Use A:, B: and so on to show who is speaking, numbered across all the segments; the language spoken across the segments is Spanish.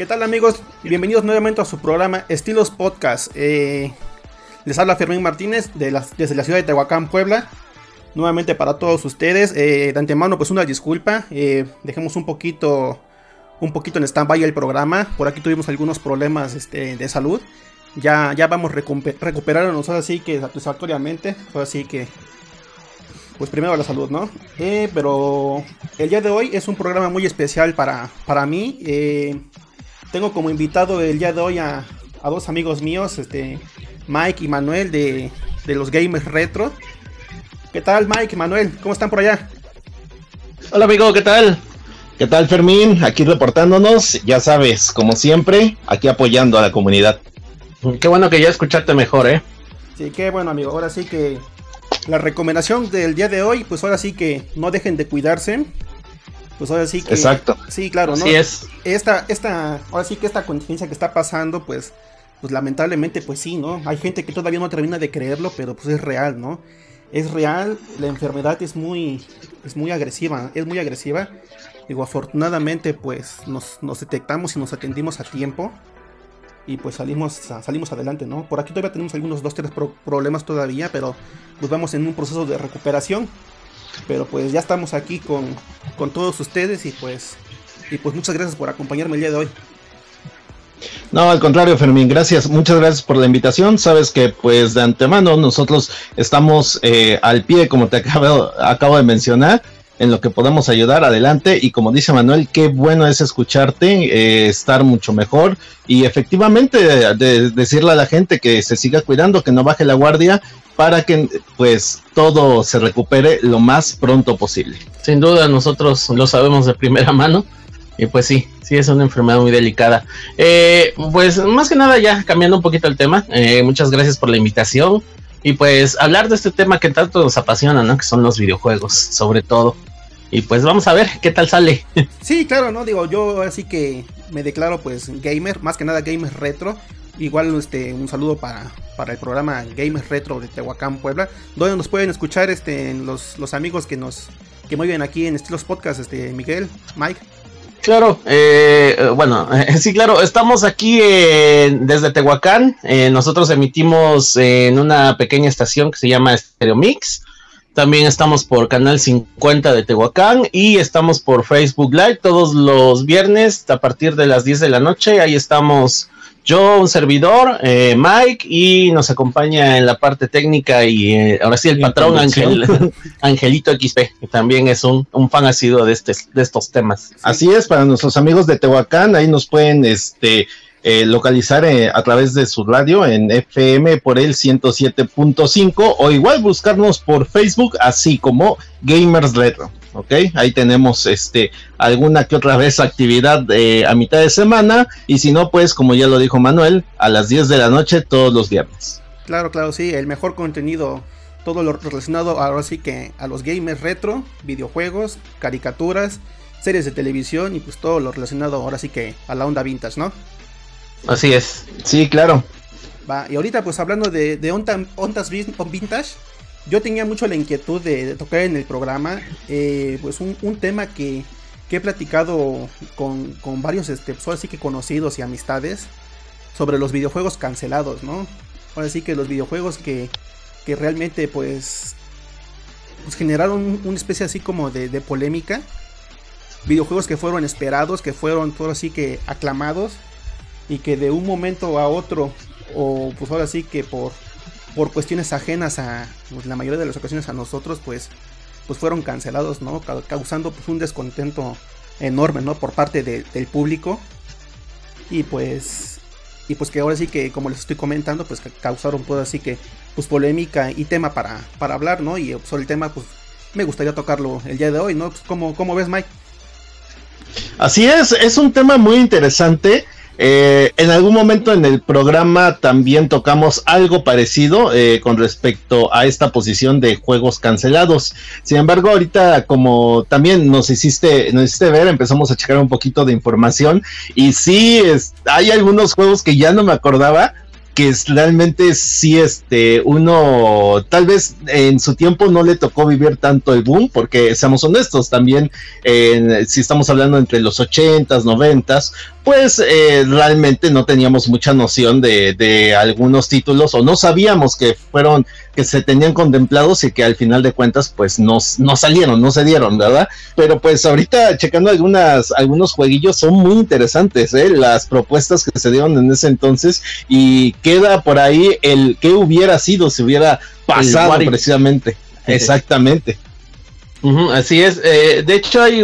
A: ¿Qué tal amigos? Bienvenidos nuevamente a su programa Estilos Podcast. Eh, les habla Fermín Martínez de desde la ciudad de Tehuacán, Puebla. Nuevamente para todos ustedes. Eh, de antemano, pues una disculpa. Eh, dejemos un poquito, un poquito en stand-by el programa. Por aquí tuvimos algunos problemas este, de salud. Ya, ya vamos recuperándonos ahora sí que satisfactoriamente. Ahora sí que pues primero la salud, ¿no? pero el día de hoy es un programa muy especial para, para mí. Tengo como invitado el día de hoy a, dos amigos míos, este, Mike y Manuel de, los Gamers Retro. ¿Qué tal Mike y Manuel? ¿Cómo están por allá?
B: Hola amigo, ¿qué tal? ¿Qué tal Fermín? Aquí reportándonos, ya sabes, como siempre, aquí apoyando a la comunidad.
C: Qué bueno que ya escuchaste mejor, ¿eh?
A: Sí, qué bueno amigo. Ahora sí que la recomendación del día de hoy, pues ahora sí que no dejen de cuidarse pues ahora sí que.
B: Exacto.
A: Sí, claro, ¿no?
C: Sí es.
A: Esta, esta, ahora sí que esta contingencia que está pasando, pues, pues lamentablemente, pues sí, ¿no? Hay gente que todavía no termina de creerlo, pero pues es real, ¿no? Es real, la enfermedad es muy, es muy agresiva, es muy agresiva. Digo, afortunadamente, pues nos, nos detectamos y nos atendimos a tiempo y pues salimos, salimos adelante, ¿no? Por aquí todavía tenemos algunos dos, tres problemas todavía, pero pues vamos en un proceso de recuperación. Pero pues ya estamos aquí con, con todos ustedes y pues, y pues muchas gracias por acompañarme el día de hoy.
B: No, al contrario, Fermín, gracias, muchas gracias por la invitación. Sabes que, pues, de antemano, nosotros estamos eh, al pie, como te acabo, acabo de mencionar, en lo que podemos ayudar, adelante. Y como dice Manuel, qué bueno es escucharte, eh, estar mucho mejor y efectivamente de, decirle a la gente que se siga cuidando, que no baje la guardia para que pues todo se recupere lo más pronto posible.
C: Sin duda, nosotros lo sabemos de primera mano. Y pues sí, sí es una enfermedad muy delicada. Eh, pues más que nada ya cambiando un poquito el tema, eh, muchas gracias por la invitación. Y pues hablar de este tema que tanto nos apasiona, ¿no? Que son los videojuegos, sobre todo. Y pues vamos a ver qué tal sale.
A: Sí, claro, no digo, yo así que me declaro pues gamer, más que nada gamer retro. Igual este un saludo para, para el programa Gamer Retro de Tehuacán, Puebla, donde nos pueden escuchar este los, los amigos que nos que muy aquí en Estilos Podcast, este Miguel, Mike.
C: Claro, eh, eh bueno, sí, claro, estamos aquí desde Tehuacán. Eh, nosotros emitimos en una pequeña estación que se llama Stereo Mix. También estamos por Canal 50 de Tehuacán y estamos por Facebook Live todos los viernes a partir de las 10 de la noche. Ahí estamos yo, un servidor, eh, Mike, y nos acompaña en la parte técnica y eh, ahora sí el patrón Angel, Angelito XP, que también es un, un fan asiduo de, este, de estos temas.
B: Así es, para nuestros amigos de Tehuacán, ahí nos pueden este, eh, localizar eh, a través de su radio en FM por el 107.5 o igual buscarnos por Facebook así como Gamers Retro. Ok, ahí tenemos este alguna que otra vez actividad eh, a mitad de semana y si no pues como ya lo dijo Manuel a las 10 de la noche todos los viernes.
A: Claro, claro, sí, el mejor contenido todo lo relacionado ahora sí que a los gamers retro, videojuegos, caricaturas, series de televisión y pues todo lo relacionado ahora sí que a la onda vintage, ¿no?
C: Así es.
B: Sí, claro.
A: Va, y ahorita pues hablando de, de ondas vintage, yo tenía mucho la inquietud de, tocar en el programa eh, pues un, tema que, que, he platicado con, con varios este, pues, así que conocidos y amistades sobre los videojuegos cancelados, ¿no? Ahora sí que los videojuegos que, que realmente pues, pues generaron una especie así como de, polémica. Videojuegos que fueron esperados, que fueron todo así que aclamados y que de un momento a otro, o pues ahora sí que por, por cuestiones ajenas a pues, la mayoría de las ocasiones a nosotros, pues, pues fueron cancelados, ¿no? Causando pues un descontento enorme, ¿no? Por parte del público. y pues y pues que ahora sí que como les estoy comentando pues causaron pues así que pues polémica y tema para, para hablar, ¿no? Y sobre el tema pues me gustaría tocarlo el día de hoy, ¿no? Pues, ¿cómo, ¿Cómo ves Mike?
B: Así es, es un tema muy interesante eh, en algún momento en el programa también tocamos algo parecido eh, con respecto a esta posición de juegos cancelados. Sin embargo, ahorita como también nos hiciste, nos hiciste ver, empezamos a checar un poquito de información y sí, hay algunos juegos que ya no me acordaba, que realmente sí, este, uno tal vez en su tiempo no le tocó vivir tanto el boom, porque seamos honestos, también si estamos hablando entre los 80s, 90s, pues eh, realmente no teníamos mucha noción de, de, algunos títulos o no sabíamos que fueron, que se tenían contemplados y que al final de cuentas pues no, no salieron, no se dieron, ¿verdad? Pero pues ahorita checando algunas, algunos jueguillos son muy interesantes, ¿eh? Las propuestas que se dieron en ese entonces y queda por ahí el que hubiera sido si hubiera pasado precisamente. Exactamente.
C: así es. Eh, de hecho hay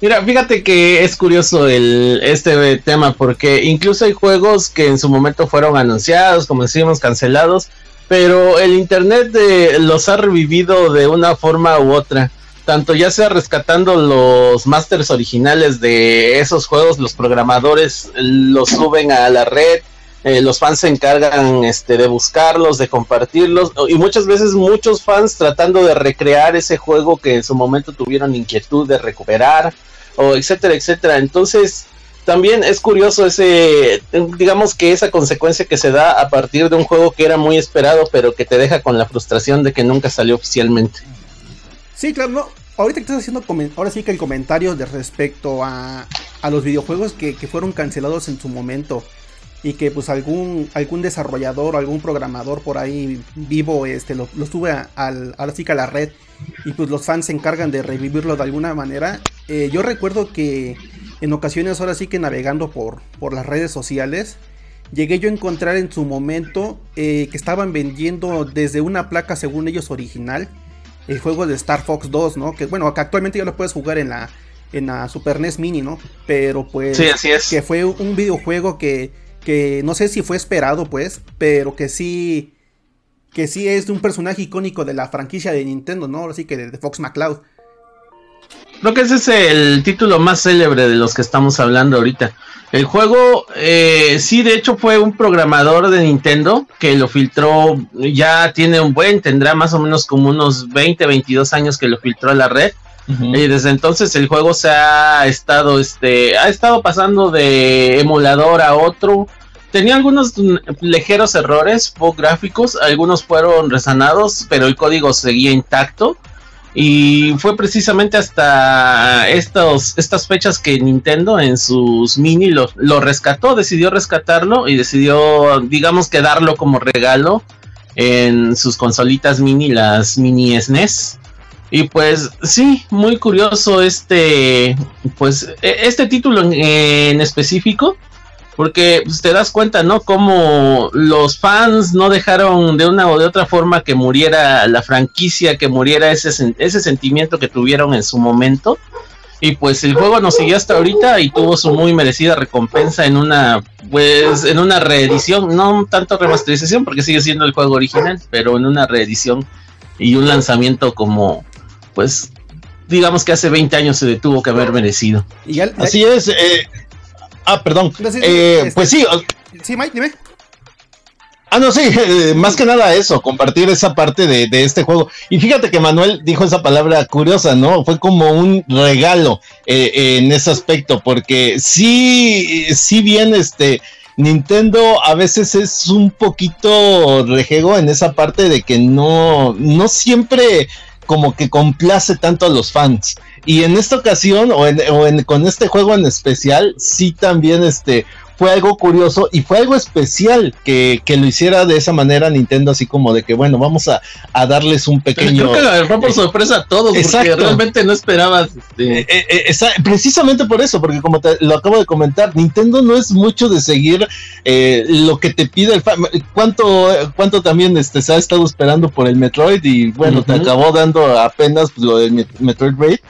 C: Mira, fíjate que es curioso el, este tema porque incluso hay juegos que en su momento fueron anunciados, como decimos, cancelados, pero el Internet los ha revivido de una forma u otra. Tanto ya sea rescatando los masters originales de esos juegos, los programadores los suben a la red, eh, los fans se encargan este, de buscarlos, de compartirlos, y muchas veces muchos fans tratando de recrear ese juego que en su momento tuvieron inquietud de recuperar o etcétera, etcétera. Entonces, también es curioso ese, digamos que esa consecuencia que se da a partir de un juego que era muy esperado, pero que te deja con la frustración de que nunca salió oficialmente.
A: Sí, claro, no. Ahorita que estás haciendo, ahora sí que el comentario de respecto a, a los videojuegos que, fueron cancelados en su momento y que pues algún, algún desarrollador o algún programador por ahí vivo este, lo, lo sube al, ahora sí que a la red y pues los fans se encargan de revivirlo de alguna manera. Eh, yo recuerdo que en ocasiones ahora sí que navegando por, por las redes sociales, llegué yo a encontrar en su momento eh, que estaban vendiendo desde una placa según ellos original el juego de Star Fox 2, ¿no? Que bueno, que actualmente ya lo puedes jugar en la, en la Super NES Mini, ¿no? Pero pues
C: sí, así es.
A: que fue un videojuego que, que no sé si fue esperado pues, pero que sí que sí es un personaje icónico de la franquicia de Nintendo, ¿no? Así que de, Fox McCloud.
C: Creo que ese es el título más célebre de los que estamos hablando ahorita. El juego, eh, sí, de hecho fue un programador de Nintendo que lo filtró, ya tiene un buen, tendrá más o menos como unos 20, 22 años que lo filtró a la red. Y desde entonces el juego se ha estado, este, ha estado pasando de emulador a otro Tenía algunos ligeros errores gráficos, algunos fueron resanados, pero el código seguía intacto. Y fue precisamente hasta estos, estas fechas que Nintendo en sus mini lo, lo, rescató, decidió rescatarlo y decidió, digamos que darlo como regalo en sus consolitas mini, las mini SNES. Y pues sí, muy curioso este, pues e, este título en específico porque pues, te das cuenta, ¿no? Como los fans no dejaron de una o de otra forma que muriera la franquicia, que muriera ese, ese sentimiento que tuvieron en su momento. Y pues el juego nos siguió hasta ahorita y tuvo su muy merecida recompensa en una, pues, en una reedición, no tanto remasterización porque sigue siendo el juego original, pero en una reedición y un lanzamiento como, pues, digamos que hace 20 años se detuvo que haber merecido.
B: Y Así es, eh, Ah, perdón. Eh, este, pues sí.
A: Sí, Mike, dime.
B: Ah, no, sí, eh, más que nada eso, compartir esa parte de, este juego. Y fíjate que Manuel dijo esa palabra curiosa, ¿no? Fue como un regalo eh, en ese aspecto, porque sí, sí bien, este, Nintendo a veces es un poquito rejego en esa parte de que no, no siempre como que complace tanto a los fans. Y en esta ocasión, o, en, con este juego en especial, sí también este, fue algo curioso y fue algo especial que, lo hiciera de esa manera Nintendo, así como de que, bueno, vamos a, darles un pequeño.
C: creo que lo agarró por sorpresa a todos, porque realmente no esperabas. Este...
B: Eh, eh, eh, precisamente por eso, porque como te lo acabo de comentar, Nintendo no es mucho de seguir lo que te pide el fan. ¿Cuánto, cuánto también este, se ha estado esperando por el Metroid? Y bueno, te acabó dando apenas pues, lo del Metroid Raid.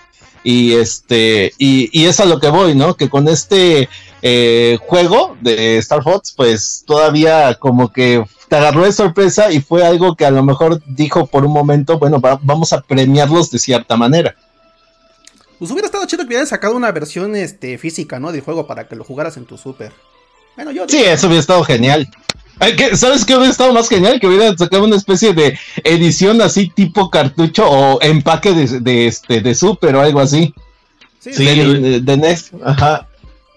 B: Y este, y, y es a lo que voy, ¿no? Que con este eh, juego de Star Fox, pues todavía como que te agarró de sorpresa y fue algo que a lo mejor dijo por un momento, bueno, vamos a premiarlos de cierta manera.
A: Pues hubiera estado chido que hubieran sacado una versión este, física, ¿no? Del juego para que lo jugaras en tu super.
B: Bueno, yo. Sí, eso hubiera estado genial. ¿Sabes qué hubiera estado más genial? Que hubieran sacado una especie de edición así tipo cartucho o empaque de, de este, de super o algo así. Sí, de, de, NES. Ajá.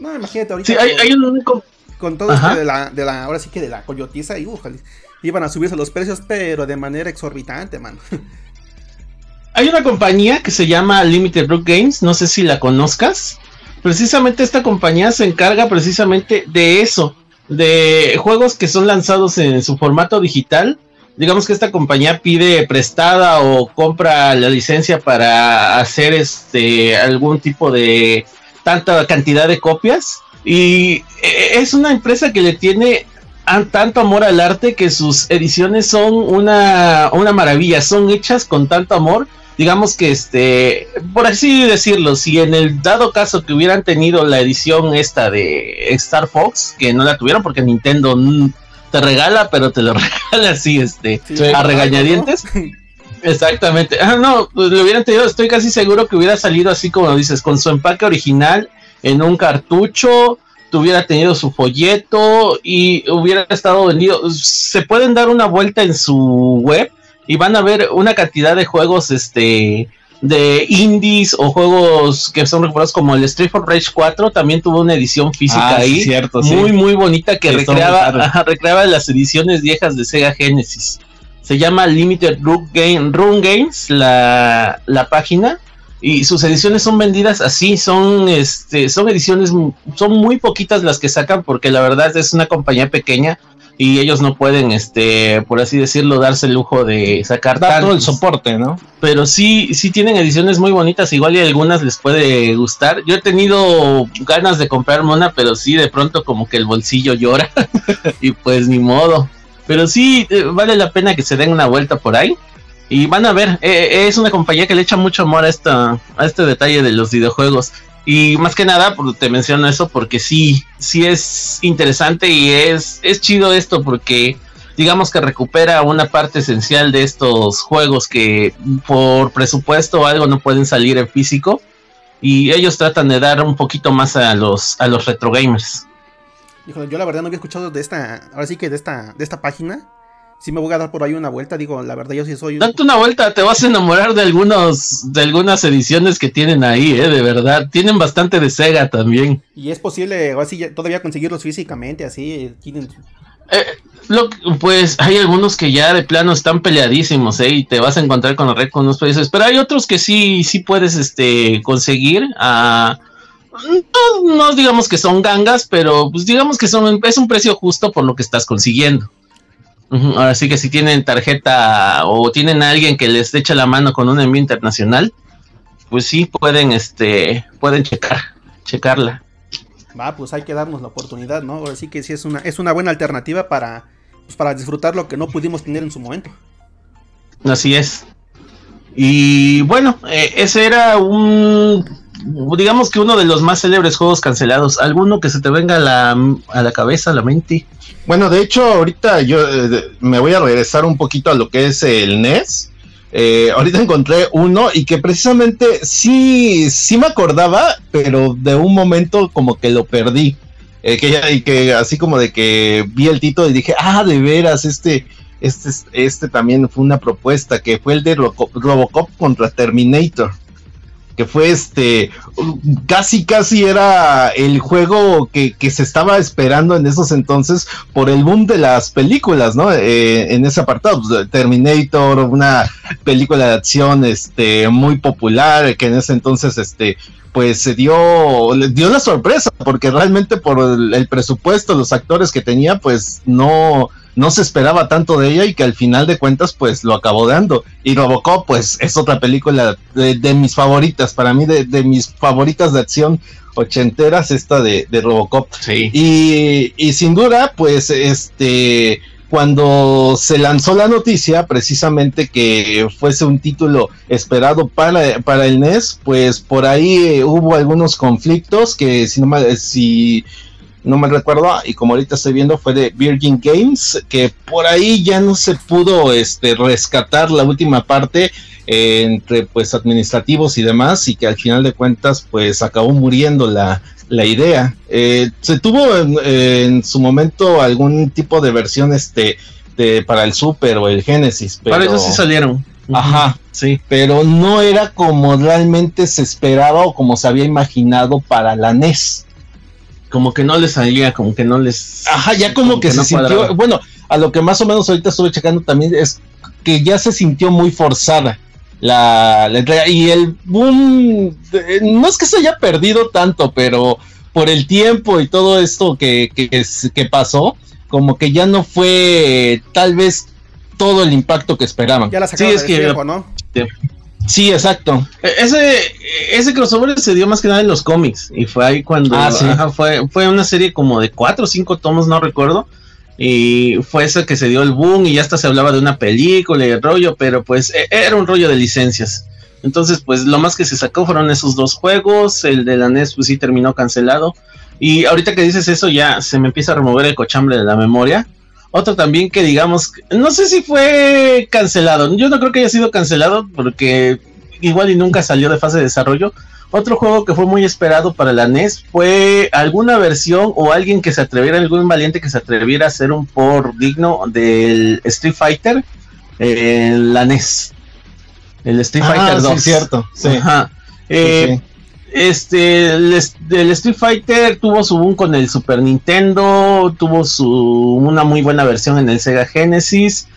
A: No, imagínate ahorita. Sí, hay, un único. Con todo esto de la, de la. Ahora sí que de la coyotiza y ujale, Iban a subirse los precios, pero de manera exorbitante, man.
C: Hay una compañía que se llama Limited Rook Games, no sé si la conozcas. Precisamente esta compañía se encarga precisamente de eso, de juegos que son lanzados en su formato digital. Digamos que esta compañía pide prestada o compra la licencia para hacer este algún tipo de tanta cantidad de copias. Y e, es una empresa que le tiene tanto amor al arte que sus ediciones son una, una maravilla, son hechas con tanto amor. Digamos que este, por así decirlo, si en el dado caso que hubieran tenido la edición esta de Star Fox, que no la tuvieron porque Nintendo te regala, pero te lo regala así, este, a regañadientes. Exactamente. Ah, no, pues lo hubieran tenido, estoy casi seguro que hubiera salido así como dices, con su empaque original, en un cartucho, tuviera tenido su folleto y hubiera estado vendido. Se pueden dar una vuelta en su web y van a ver una cantidad de juegos este de indies o juegos que son recordados como el Street for Rage 4 también tuvo una edición física ah, ahí cierto, muy muy bonita que recreaba, recreaba las ediciones viejas de Sega Genesis se llama Limited Run, Game, Run Games la, la página y sus ediciones son vendidas así, son este son ediciones son muy poquitas las que sacan porque la verdad es una compañía pequeña y ellos no pueden, este, por así decirlo, darse el lujo de sacar
B: todo el soporte, ¿no?
C: Pero sí, sí tienen ediciones muy bonitas, igual y algunas les puede gustar. Yo he tenido ganas de comprarme una, pero sí de pronto como que el bolsillo llora y pues ni modo. Pero sí eh, vale la pena que se den una vuelta por ahí. Y van a ver, eh, es una compañía que le echa mucho amor a, esta, a este detalle de los videojuegos. Y más que nada, te menciono eso porque sí, sí es interesante y es, es chido esto porque digamos que recupera una parte esencial de estos juegos que por presupuesto o algo no pueden salir en físico y ellos tratan de dar un poquito más a los a los retro gamers.
A: Yo la verdad no había escuchado de esta, ahora sí que de esta de esta página si me voy a dar por ahí una vuelta, digo, la verdad yo sí soy...
C: Date una vuelta, te vas a enamorar de algunos, de algunas ediciones que tienen ahí, eh, de verdad. Tienen bastante de Sega también.
A: Y es posible, así todavía conseguirlos físicamente, así, tienen...
C: Eh, lo, pues hay algunos que ya de plano están peleadísimos, ¿eh? Y te vas a encontrar con la red con unos precios. Pero hay otros que sí, sí puedes este, conseguir a... No, no, digamos que son gangas, pero pues digamos que son, es un precio justo por lo que estás consiguiendo. Ahora sí que si tienen tarjeta o tienen a alguien que les echa la mano con un envío internacional, pues sí pueden, este, pueden checar, checarla.
A: Va, pues hay que darnos la oportunidad, ¿no? Ahora sí que sí es una, es una buena alternativa para, pues para disfrutar lo que no pudimos tener en su momento.
C: Así es. Y bueno, eh, ese era un, digamos que uno de los más célebres juegos cancelados. ¿Alguno que se te venga a la, a la cabeza, a la mente?
B: Bueno, de hecho, ahorita yo eh, me voy a regresar un poquito a lo que es el NES. Eh, ahorita encontré uno y que precisamente sí, sí me acordaba, pero de un momento como que lo perdí. Eh, que, y que así como de que vi el título y dije, ah, de veras, este, este, este también fue una propuesta, que fue el de Robocop contra Terminator que fue este, casi casi era el juego que, se estaba esperando en esos entonces por el boom de las películas, ¿no? Eh, en ese apartado, pues, Terminator, una película de acción este, muy popular, que en ese entonces este, pues se dio, dio la sorpresa, porque realmente por el presupuesto, los actores que tenía, pues no no se esperaba tanto de ella y que al final de cuentas pues lo acabó dando. Y Robocop pues es otra película de, mis favoritas, para mí de, mis favoritas de acción ochenteras, esta de, Robocop.
C: Sí.
B: Y, y, sin duda pues este cuando se lanzó la noticia precisamente que fuese un título esperado para, para el NES, pues por ahí hubo algunos conflictos que si no si no me recuerdo, y como ahorita estoy viendo fue de Virgin Games, que por ahí ya no se pudo este, rescatar la última parte eh, entre pues administrativos y demás, y que al final de cuentas pues acabó muriendo la, la idea. Eh, se tuvo en, su momento algún tipo de versión este de, para el Super o el Genesis,
C: pero... Para eso sí salieron.
B: Ajá, sí, pero no era como realmente se esperaba o como se había imaginado para la NES
C: como que no les salía, como que no les.
B: Ajá, ya como, que, se sintió. Bueno, a lo que más o menos ahorita estuve checando también es que ya se sintió muy forzada la, entrega. Y el boom, no es que se haya perdido tanto, pero por el tiempo y todo esto que, que, que pasó, como que ya no fue tal vez todo el impacto que esperaban.
A: Ya la sacaron sí, es que, tiempo, ¿no?
B: Sí, exacto.
C: E, ese, ese crossover se dio más que nada en los cómics. Y fue ahí cuando ah, fue, fue una serie como de cuatro o cinco tomos, no recuerdo. Y fue ese que se dio el boom y ya hasta se hablaba de una película y el rollo, pero pues e, era un rollo de licencias. Entonces, pues lo más que se sacó fueron esos dos juegos. El de la NES, pues sí terminó cancelado. Y ahorita que dices eso, ya se me empieza a remover el cochambre de la memoria. Otro también que digamos, no sé si fue cancelado. Yo no creo que haya sido cancelado porque igual y nunca salió de fase de desarrollo. Otro juego que fue muy esperado para la NES fue alguna versión o alguien que se atreviera, algún valiente que se atreviera a hacer un por digno del Street Fighter en la NES. El Street ah, Fighter 2.
B: Sí, cierto. Sí. Ajá.
C: Eh, este, el, Street Fighter tuvo su boom con el Super Nintendo, tuvo su una muy buena versión en el Sega Genesis,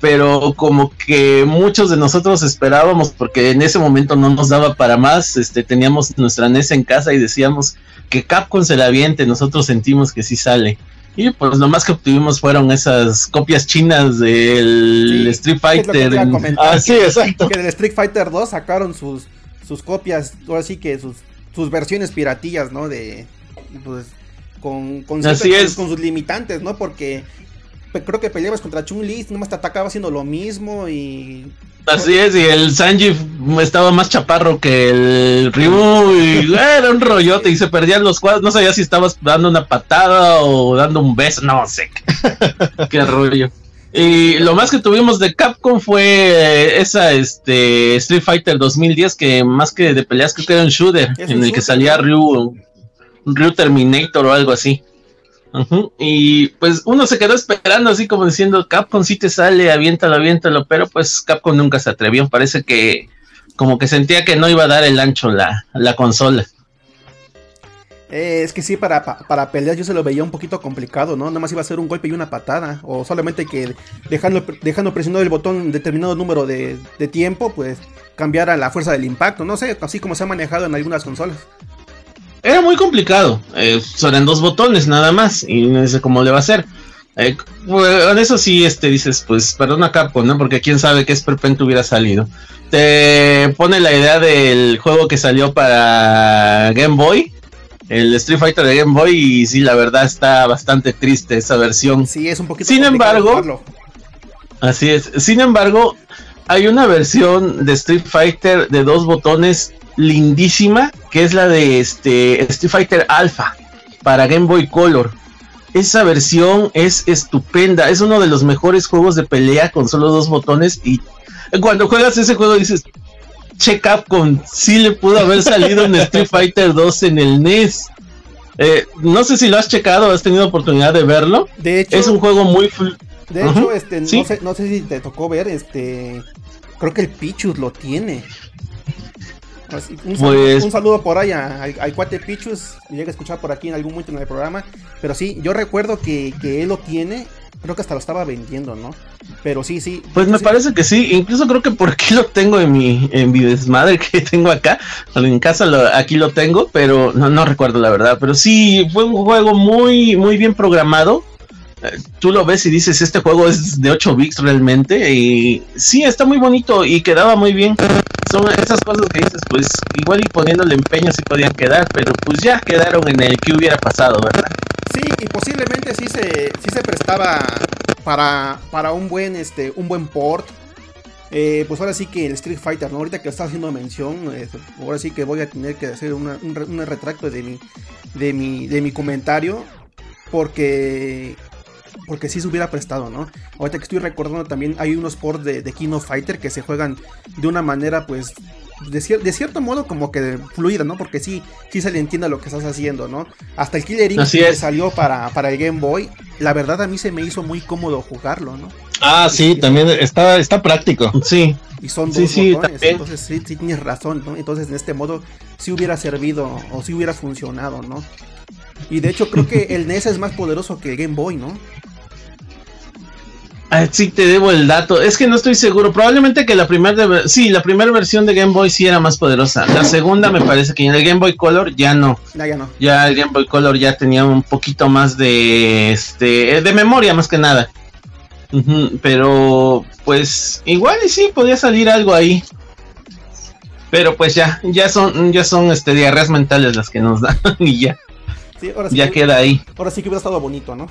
C: pero como que muchos de nosotros esperábamos, porque en ese momento no nos daba para más, este, teníamos nuestra NES en casa y decíamos que Capcom se la aviente, nosotros sentimos que sí sale. Y pues lo más que obtuvimos fueron esas copias chinas del Street Fighter.
A: ah, sí, exacto. Que del Street Fighter 2 sacaron sus sus copias, ahora sí que sus, sus versiones piratillas, ¿no? De, pues, con, con, con sus limitantes, ¿no? Porque creo que peleabas contra Chun-Li, nomás te atacaba haciendo lo mismo y...
C: Así es, y el Sanji estaba más chaparro que el Ryu y era un rollote y se perdían los cuadros, no sabía si estabas dando una patada o dando un beso, no sé, qué rollo. Y lo más que tuvimos de Capcom fue eh, esa este Street Fighter 2010 que más que de peleas creo que era un shooter en el que salía Ryu, Ryu Terminator o algo así. Y pues uno se quedó esperando así como diciendo Capcom si te sale, aviéntalo, aviéntalo, pero pues Capcom nunca se atrevió, parece que como que sentía que no iba a dar el ancho la, la consola.
A: Eh, es que sí, para, para pelear yo se lo veía un poquito complicado, ¿no? Nada más iba a ser un golpe y una patada. O solamente que dejando, dejando presionado el botón determinado número de, tiempo, pues cambiara la fuerza del impacto. No sé, así como se ha manejado en algunas consolas.
C: Era muy complicado. Eh, son dos botones nada más. Y no sé cómo le va a hacer. Eh, eso sí, este, dices, pues perdona Capcom, ¿no? Porque quién sabe qué esperpento hubiera salido. Te pone la idea del juego que salió para Game Boy el Street Fighter de Game Boy y sí, la verdad está bastante triste esa versión.
A: Sí, es un poquito.
C: Sin embargo, así es. Sin embargo, hay una versión de Street Fighter de dos botones lindísima, que es la de este Street Fighter Alpha para Game Boy Color. Esa versión es estupenda, es uno de los mejores juegos de pelea con solo dos botones y cuando juegas ese juego dices, che Capcom, sí le pudo haber salido en Street Fighter 2 en el NES. Eh, no sé si lo has checado, has tenido oportunidad de verlo.
A: De hecho,
C: es un juego muy.
A: De hecho, este, no, sé, no sé si te tocó ver, este, creo que el Pichus lo tiene. Un saludo, pues- un por ahí al, cuate Pichus, llega a escuchar por aquí en algún momento en el programa. Pero sí, yo recuerdo que, que él lo tiene creo que hasta lo estaba vendiendo, ¿no? Pero sí, sí.
C: Pues me parece que sí, incluso creo que por aquí lo tengo en mi, en mi desmadre que tengo acá, en casa aquí lo tengo, pero no, no recuerdo la verdad, pero sí, fue un juego muy, muy bien programado. Tú lo ves y dices, este juego es de 8 bits realmente, y sí, está muy bonito y quedaba muy bien. Son esas cosas que dices, pues igual y poniéndole empeño sí podían quedar, pero pues ya quedaron en el que hubiera pasado, ¿verdad?
A: Sí, y posiblemente sí se, sí se prestaba para, para un buen este un buen port. Eh, pues ahora sí que el Street Fighter, ¿no? Ahorita que está haciendo mención, eh, ahora sí que voy a tener que hacer un, retracto de mi, de mi, de mi comentario. porque porque sí se hubiera prestado, ¿no? Ahorita que estoy recordando también hay unos ports de, de King of Fighter que se juegan de una manera pues de, cierto modo como que fluida, ¿no? Porque sí, sí se le entiende lo que estás haciendo, ¿no? Hasta el Killer Instinct que salió para, para el Game Boy, la verdad a mí se me hizo muy cómodo jugarlo, ¿no?
B: Ah, sí, también está, está práctico. Sí.
A: Y son dos sí, botones, entonces sí, sí tienes razón, ¿no? Entonces en este modo sí hubiera servido o sí hubiera funcionado, ¿no? Y de hecho creo que el NES es más poderoso que el Game Boy, ¿no?
C: Ah, sí, te debo el dato. Es que no estoy seguro. Probablemente que la primera. Sí, la primera versión de Game Boy sí era más poderosa. La segunda me parece que en el Game Boy Color ya no.
A: ya no.
C: Ya el Game Boy Color ya tenía un poquito más de. Este. De memoria más que nada. pero. Pues. Igual y sí, podía salir algo ahí. Pero pues ya. Ya son. Ya son este diarreas mentales las que nos dan. y ya. Ya queda ahí.
A: Ahora sí que hubiera estado bonito, ¿no?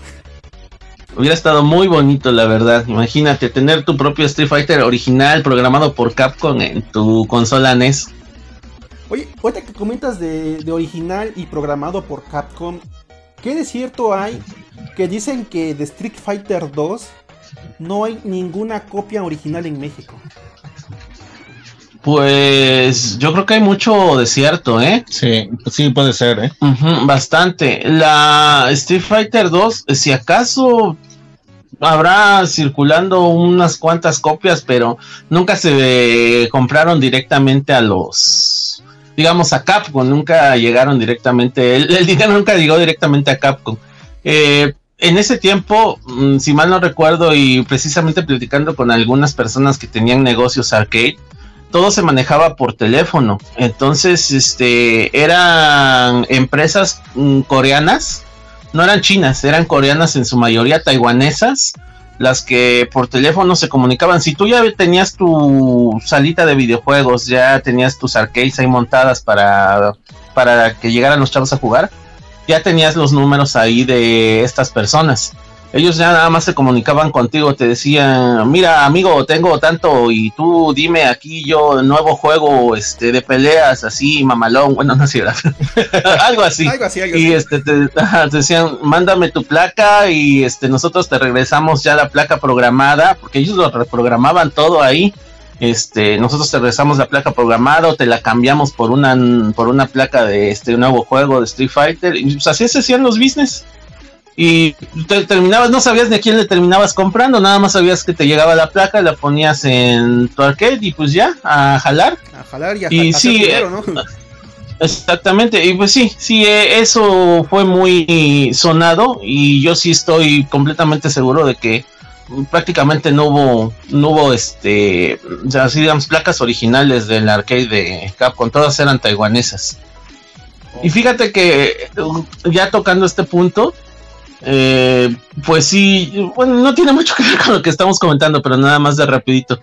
C: Hubiera estado muy bonito, la verdad. Imagínate tener tu propio Street Fighter original programado por Capcom en tu consola NES.
A: Oye, ahorita que comentas de, original y programado por Capcom, ¿qué de cierto hay que dicen que de Street Fighter 2 no hay ninguna copia original en México?
C: Pues yo creo que hay mucho desierto, ¿eh?
B: Sí, sí puede ser, ¿eh?
C: bastante. La Street Fighter 2, si acaso habrá circulando unas cuantas copias, pero nunca se compraron directamente a los, digamos, a Capcom, nunca llegaron directamente, el, dinero nunca llegó directamente a Capcom. Eh, en ese tiempo, mm, si mal no recuerdo, y precisamente platicando con algunas personas que tenían negocios arcade, todo se manejaba por teléfono. Entonces, este, eran empresas mm, coreanas, no eran chinas, eran coreanas en su mayoría, taiwanesas, las que por teléfono se comunicaban. Si tú ya tenías tu salita de videojuegos, ya tenías tus arcades ahí montadas para, para que llegaran los chavos a jugar, ya tenías los números ahí de estas personas ellos ya nada más se comunicaban contigo, te decían, mira amigo, tengo tanto y tú dime aquí yo nuevo juego este de peleas así mamalón, bueno no sé, algo así. algo así, y este te, decían, mándame tu placa y este nosotros te regresamos ya la placa programada, porque ellos lo reprogramaban todo ahí. Este, nosotros te regresamos la placa programada o te la cambiamos por una por una placa de este nuevo juego de Street Fighter y pues así se hacían los business y te terminabas, no sabías de quién le terminabas comprando, nada más sabías que te llegaba la placa, la ponías en tu arcade y pues ya, a jalar.
A: A jalar y a,
C: y sí, eh, Exactamente, y pues sí, sí, eh, eso fue muy sonado y yo sí estoy completamente seguro de que prácticamente no hubo, no hubo este, así digamos, placas originales del arcade de Capcom, todas eran taiwanesas. Y fíjate que ya tocando este punto, eh, pues sí, bueno, no tiene mucho que ver con lo que estamos comentando, pero nada más de rapidito.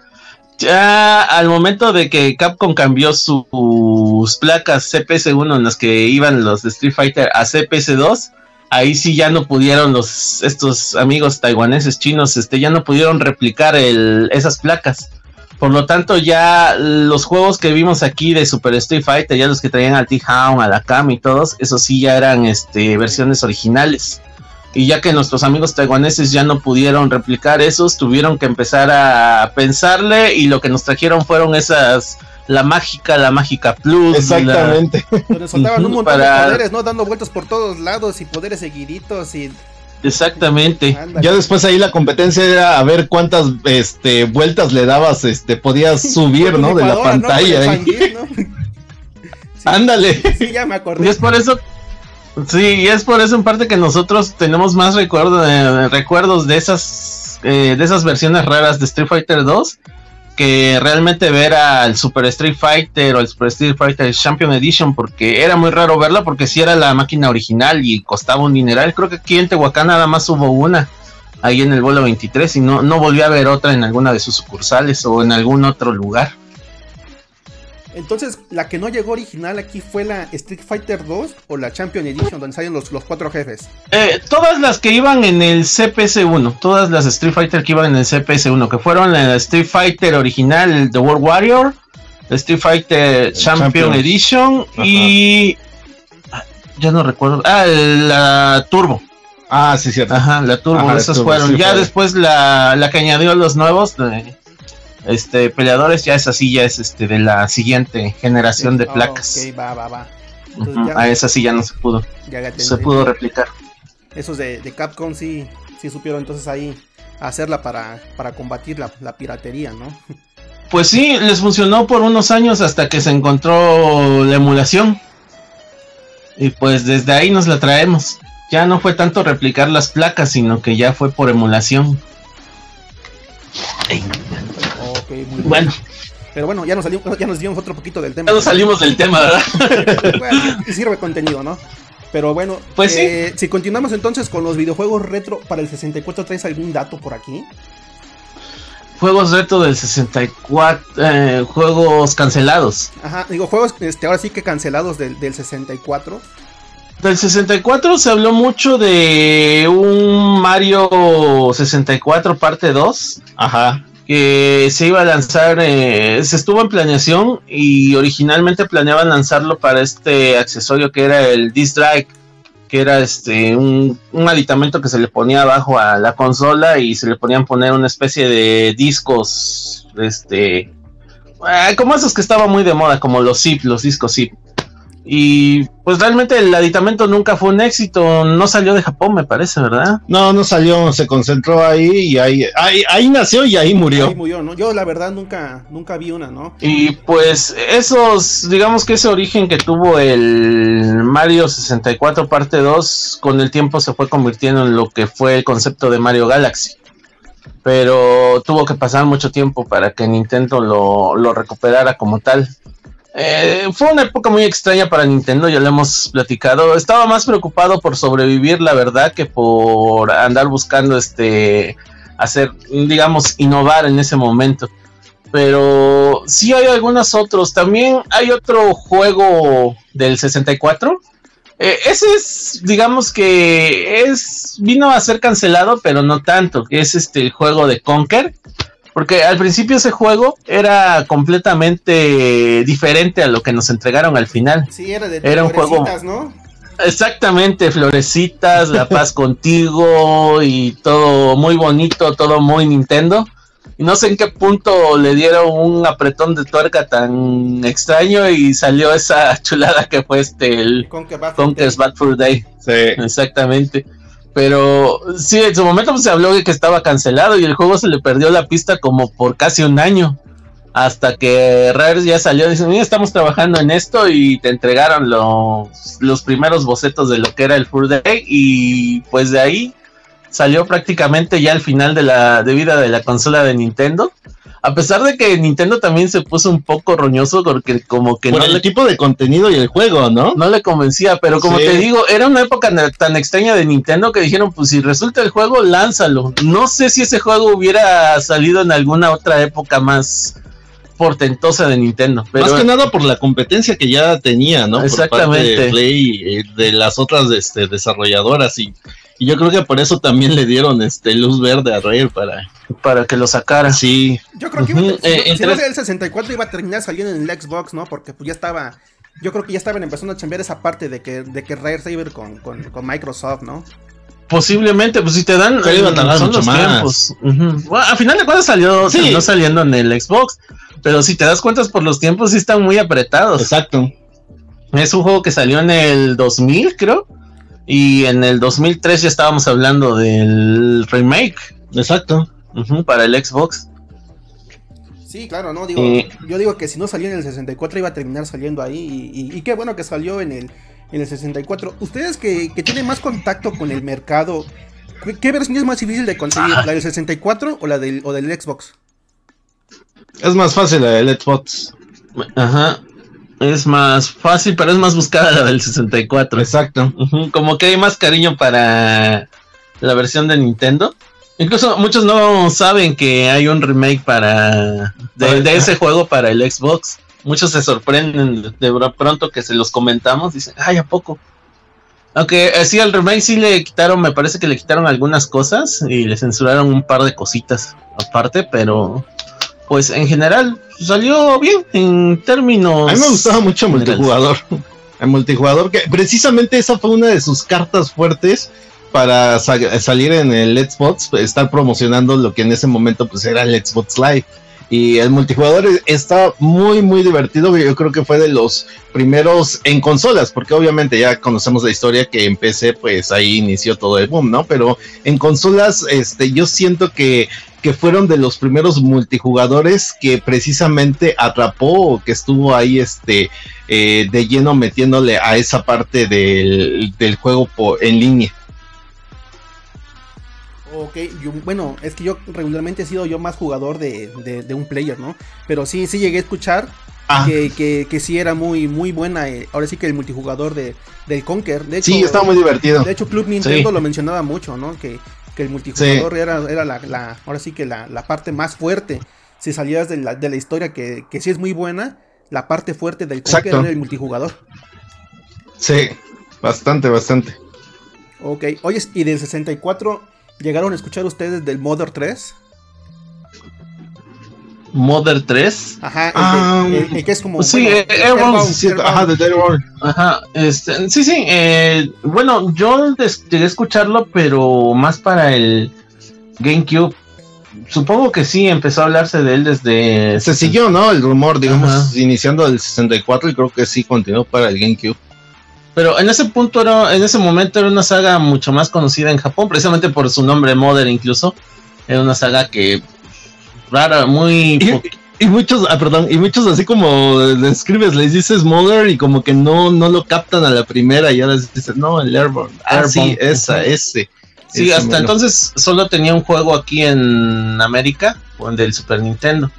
C: Ya al momento de que Capcom cambió sus placas CPS1 en las que iban los de Street Fighter a CPS2, ahí sí ya no pudieron los estos amigos taiwaneses chinos, este ya no pudieron replicar esas placas. Por lo tanto, ya los juegos que vimos aquí de Super Street Fighter, ya los que traían al T-Hound, a la Cam y todos, esos sí ya eran este, versiones originales y ya que nuestros amigos taiwaneses ya no pudieron replicar esos, tuvieron que empezar a pensarle y lo que nos trajeron fueron esas la mágica, la mágica plus.
B: Exactamente.
A: Donde soltaban un montón de poderes, ¿no? Dando vueltas por todos lados y poderes seguiditos y.
C: Exactamente.
B: Ya después ahí la competencia era a ver cuántas este vueltas le dabas, este, podías subir, ¿no? De la pantalla. Ándale.
A: Sí, ya me acordé.
C: Y es por eso Sí, y es por eso en parte que nosotros tenemos más recuerdo, recuerdos de esas, eh, de esas versiones raras de Street Fighter 2 que realmente ver al Super Street Fighter o el Super Street Fighter Champion Edition porque era muy raro verla porque si era la máquina original y costaba un dineral. Creo que aquí en Tehuacán nada más hubo una ahí en el vuelo 23 y no, no volví a ver otra en alguna de sus sucursales o en algún otro lugar.
A: Entonces, la que no llegó original aquí fue la Street Fighter 2 o la Champion Edition, donde salen los, los cuatro jefes.
C: Eh, todas las que iban en el CPS1, todas las Street Fighter que iban en el CPS1, que fueron la Street Fighter original, The World Warrior, Street Fighter Champion, Edition y. Ya no recuerdo. Ah, la Turbo.
B: Ah, sí, cierto.
C: Ajá, la Turbo, esos fueron. ya después la, la que añadió los nuevos, este, peleadores, ya es así, ya es este de la siguiente generación de placas.
A: ok, va, va, va.
C: A esa sí ya no se pudo. se pudo replicar.
A: Esos de, Capcom sí, sí supieron entonces ahí hacerla para, para combatir la, la piratería, ¿no?
C: Pues sí, les funcionó por unos años hasta que se encontró la emulación. Y pues desde ahí nos la traemos. Ya no fue tanto replicar las placas, sino que ya fue por emulación.
A: Bueno. Pero bueno, ya nos, salimos, ya nos dimos otro poquito del tema.
C: Ya nos salimos del tema, ¿verdad?
A: bueno, sirve contenido, ¿no? Pero bueno,
C: pues eh,
A: si continuamos entonces con los videojuegos retro para el 64, ¿traes algún dato por aquí?
C: Juegos retro del 64, eh, juegos cancelados.
A: Ajá, digo, juegos este, ahora sí que cancelados del, del 64.
C: Del 64 se habló mucho de un Mario 64 parte 2.
B: Ajá.
C: Que se iba a lanzar, eh, se estuvo en planeación y originalmente planeaban lanzarlo para este accesorio que era el Disc Drive, que era este un, aditamento que se le ponía abajo a la consola y se le ponían poner una especie de discos, este, eh, como esos que estaban muy de moda, como los zip, los discos zip. Y pues realmente el aditamento nunca fue un éxito, no salió de Japón, me parece, ¿verdad?
B: No, no salió, se concentró ahí y ahí, ahí, nació y ahí murió.
A: Ahí murió, ¿no? Yo la verdad nunca, nunca vi una, ¿no?
C: Y pues esos, digamos que ese origen que tuvo el Mario 64 parte 2, con el tiempo se fue convirtiendo en lo que fue el concepto de Mario Galaxy. Pero tuvo que pasar mucho tiempo para que Nintendo lo, lo recuperara como tal. Eh, fue una época muy extraña para Nintendo, ya lo hemos platicado. Estaba más preocupado por sobrevivir, la verdad, que por andar buscando este hacer, digamos, innovar en ese momento. Pero sí hay algunos otros. También hay otro juego del 64. Eh, ese es, digamos que es vino a ser cancelado, pero no tanto. Es este el juego de Conker porque al principio ese juego era completamente diferente a lo que nos entregaron al final.
A: Sí, era de
C: era un juego,
A: ¿no?
C: Exactamente, florecitas, la paz contigo y todo muy bonito, todo muy Nintendo. Y no sé en qué punto le dieron un apretón de tuerca tan extraño y salió esa chulada que fue este el Conker's Bad Fur Day.
B: Sí.
C: Exactamente. Pero sí, en su momento pues, se habló de que estaba cancelado y el juego se le perdió la pista como por casi un año. Hasta que Rare ya salió y dice, estamos trabajando en esto y te entregaron los, los primeros bocetos de lo que era el Full Day y pues de ahí salió prácticamente ya el final de la de vida de la consola de Nintendo a pesar de que Nintendo también se puso un poco roñoso porque como que
B: Por el tipo de contenido y el juego, ¿no?
C: No le convencía, pero como te digo, era una época tan extraña de Nintendo que dijeron, pues si resulta el juego, lánzalo. No sé si ese juego hubiera salido en alguna otra época más portentosa de Nintendo. Pero...
B: Más que nada por la competencia que ya tenía, ¿no?
C: Exactamente.
B: de Play, de las otras este, desarrolladoras y y yo creo que por eso también le dieron este luz verde a Rare para,
C: para que lo sacara.
B: Sí.
A: Yo creo que iba, si, no, el 64 iba a terminar saliendo en el Xbox, ¿no? Porque pues ya estaba. Yo creo que ya estaban empezando a cambiar esa parte de que, de que Rare se iba a ir con, con, Microsoft, ¿no?
C: Posiblemente, pues si te dan.
B: Pero iba a tardar mucho más.
C: a final de cuentas salió, sí. no saliendo en el Xbox. Pero si te das cuenta por los tiempos, sí están muy apretados.
B: Exacto.
C: Es un juego que salió en el 2000, creo. Y en el 2003 ya estábamos hablando del remake.
B: Exacto.
C: para el Xbox.
A: Sí, claro, no, digo, yo digo que si no salió en el 64 iba a terminar saliendo ahí y, qué bueno que salió en el, en el 64. Ustedes que, tienen más contacto con el mercado, ¿qué, versión es más difícil de conseguir? ¿La del 64 o la del, o del Xbox?
B: Es más fácil la del Xbox.
C: Ajá es más fácil, pero es más buscada la del 64.
B: Exacto.
C: Como que hay más cariño para la versión de Nintendo. Incluso muchos no saben que hay un remake para de, ese juego para el Xbox. Muchos se sorprenden de pronto que se los comentamos. Dicen, ay, ¿a poco? Aunque eh, sí, al remake sí le quitaron, me parece que le quitaron algunas cosas y le censuraron un par de cositas aparte, pero pues en general salió bien en términos.
B: A mí me gustaba mucho el multijugador. El multijugador, que precisamente esa fue una de sus cartas fuertes para salir en el Xbox, estar promocionando lo que en ese momento pues era el Xbox Live. Y el multijugador está muy, muy divertido. Yo creo que fue de los primeros en consolas, porque obviamente ya conocemos la historia que en PC, pues ahí inició todo el boom, ¿no? Pero en consolas, este, yo siento que, que fueron de los primeros multijugadores que precisamente atrapó o que estuvo ahí, este, eh, de lleno metiéndole a esa parte del, del juego en línea.
A: Ok, bueno, es que yo regularmente he sido yo más jugador de, un player, ¿no? Pero sí, sí llegué a escuchar ah. que, que, sí era muy, muy buena. Eh, ahora sí que el multijugador de, del Conker. De
B: hecho, sí, está muy divertido.
A: De hecho, Club Nintendo lo mencionaba mucho, ¿no? Que, el multijugador era, era la, ahora sí que la, parte más fuerte. Si salías de la, de la historia, que, que sí es muy buena, la parte fuerte del Conker era el multijugador.
B: Sí, bastante, bastante.
A: Ok, oye, y del 64 ¿Llegaron a escuchar ustedes del Mother 3?
C: Mother 3.
A: Ajá, el, que, ah, es como.
C: Sí, bueno, sí, ajá, de Dead Ajá, este, sí, sí. Eh, bueno, yo llegué a escucharlo, pero más para el GameCube. Supongo que sí, empezó a hablarse de él desde.
B: Se siguió, ¿no? El rumor, digamos, iniciando el 64 y creo que sí continuó para el GameCube.
C: Pero en ese punto era, en ese momento era una saga mucho más conocida en Japón, precisamente por su nombre Mother incluso. Era una saga que rara, muy
B: y, muchos, ah, perdón, y muchos así como describes, les dices Mother y como que no, no lo captan a la primera y ahora dices, no, el Airborne. Ah, sí, esa, ese.
C: Sí, hasta entonces solo tenía un juego aquí en América, del Super Nintendo.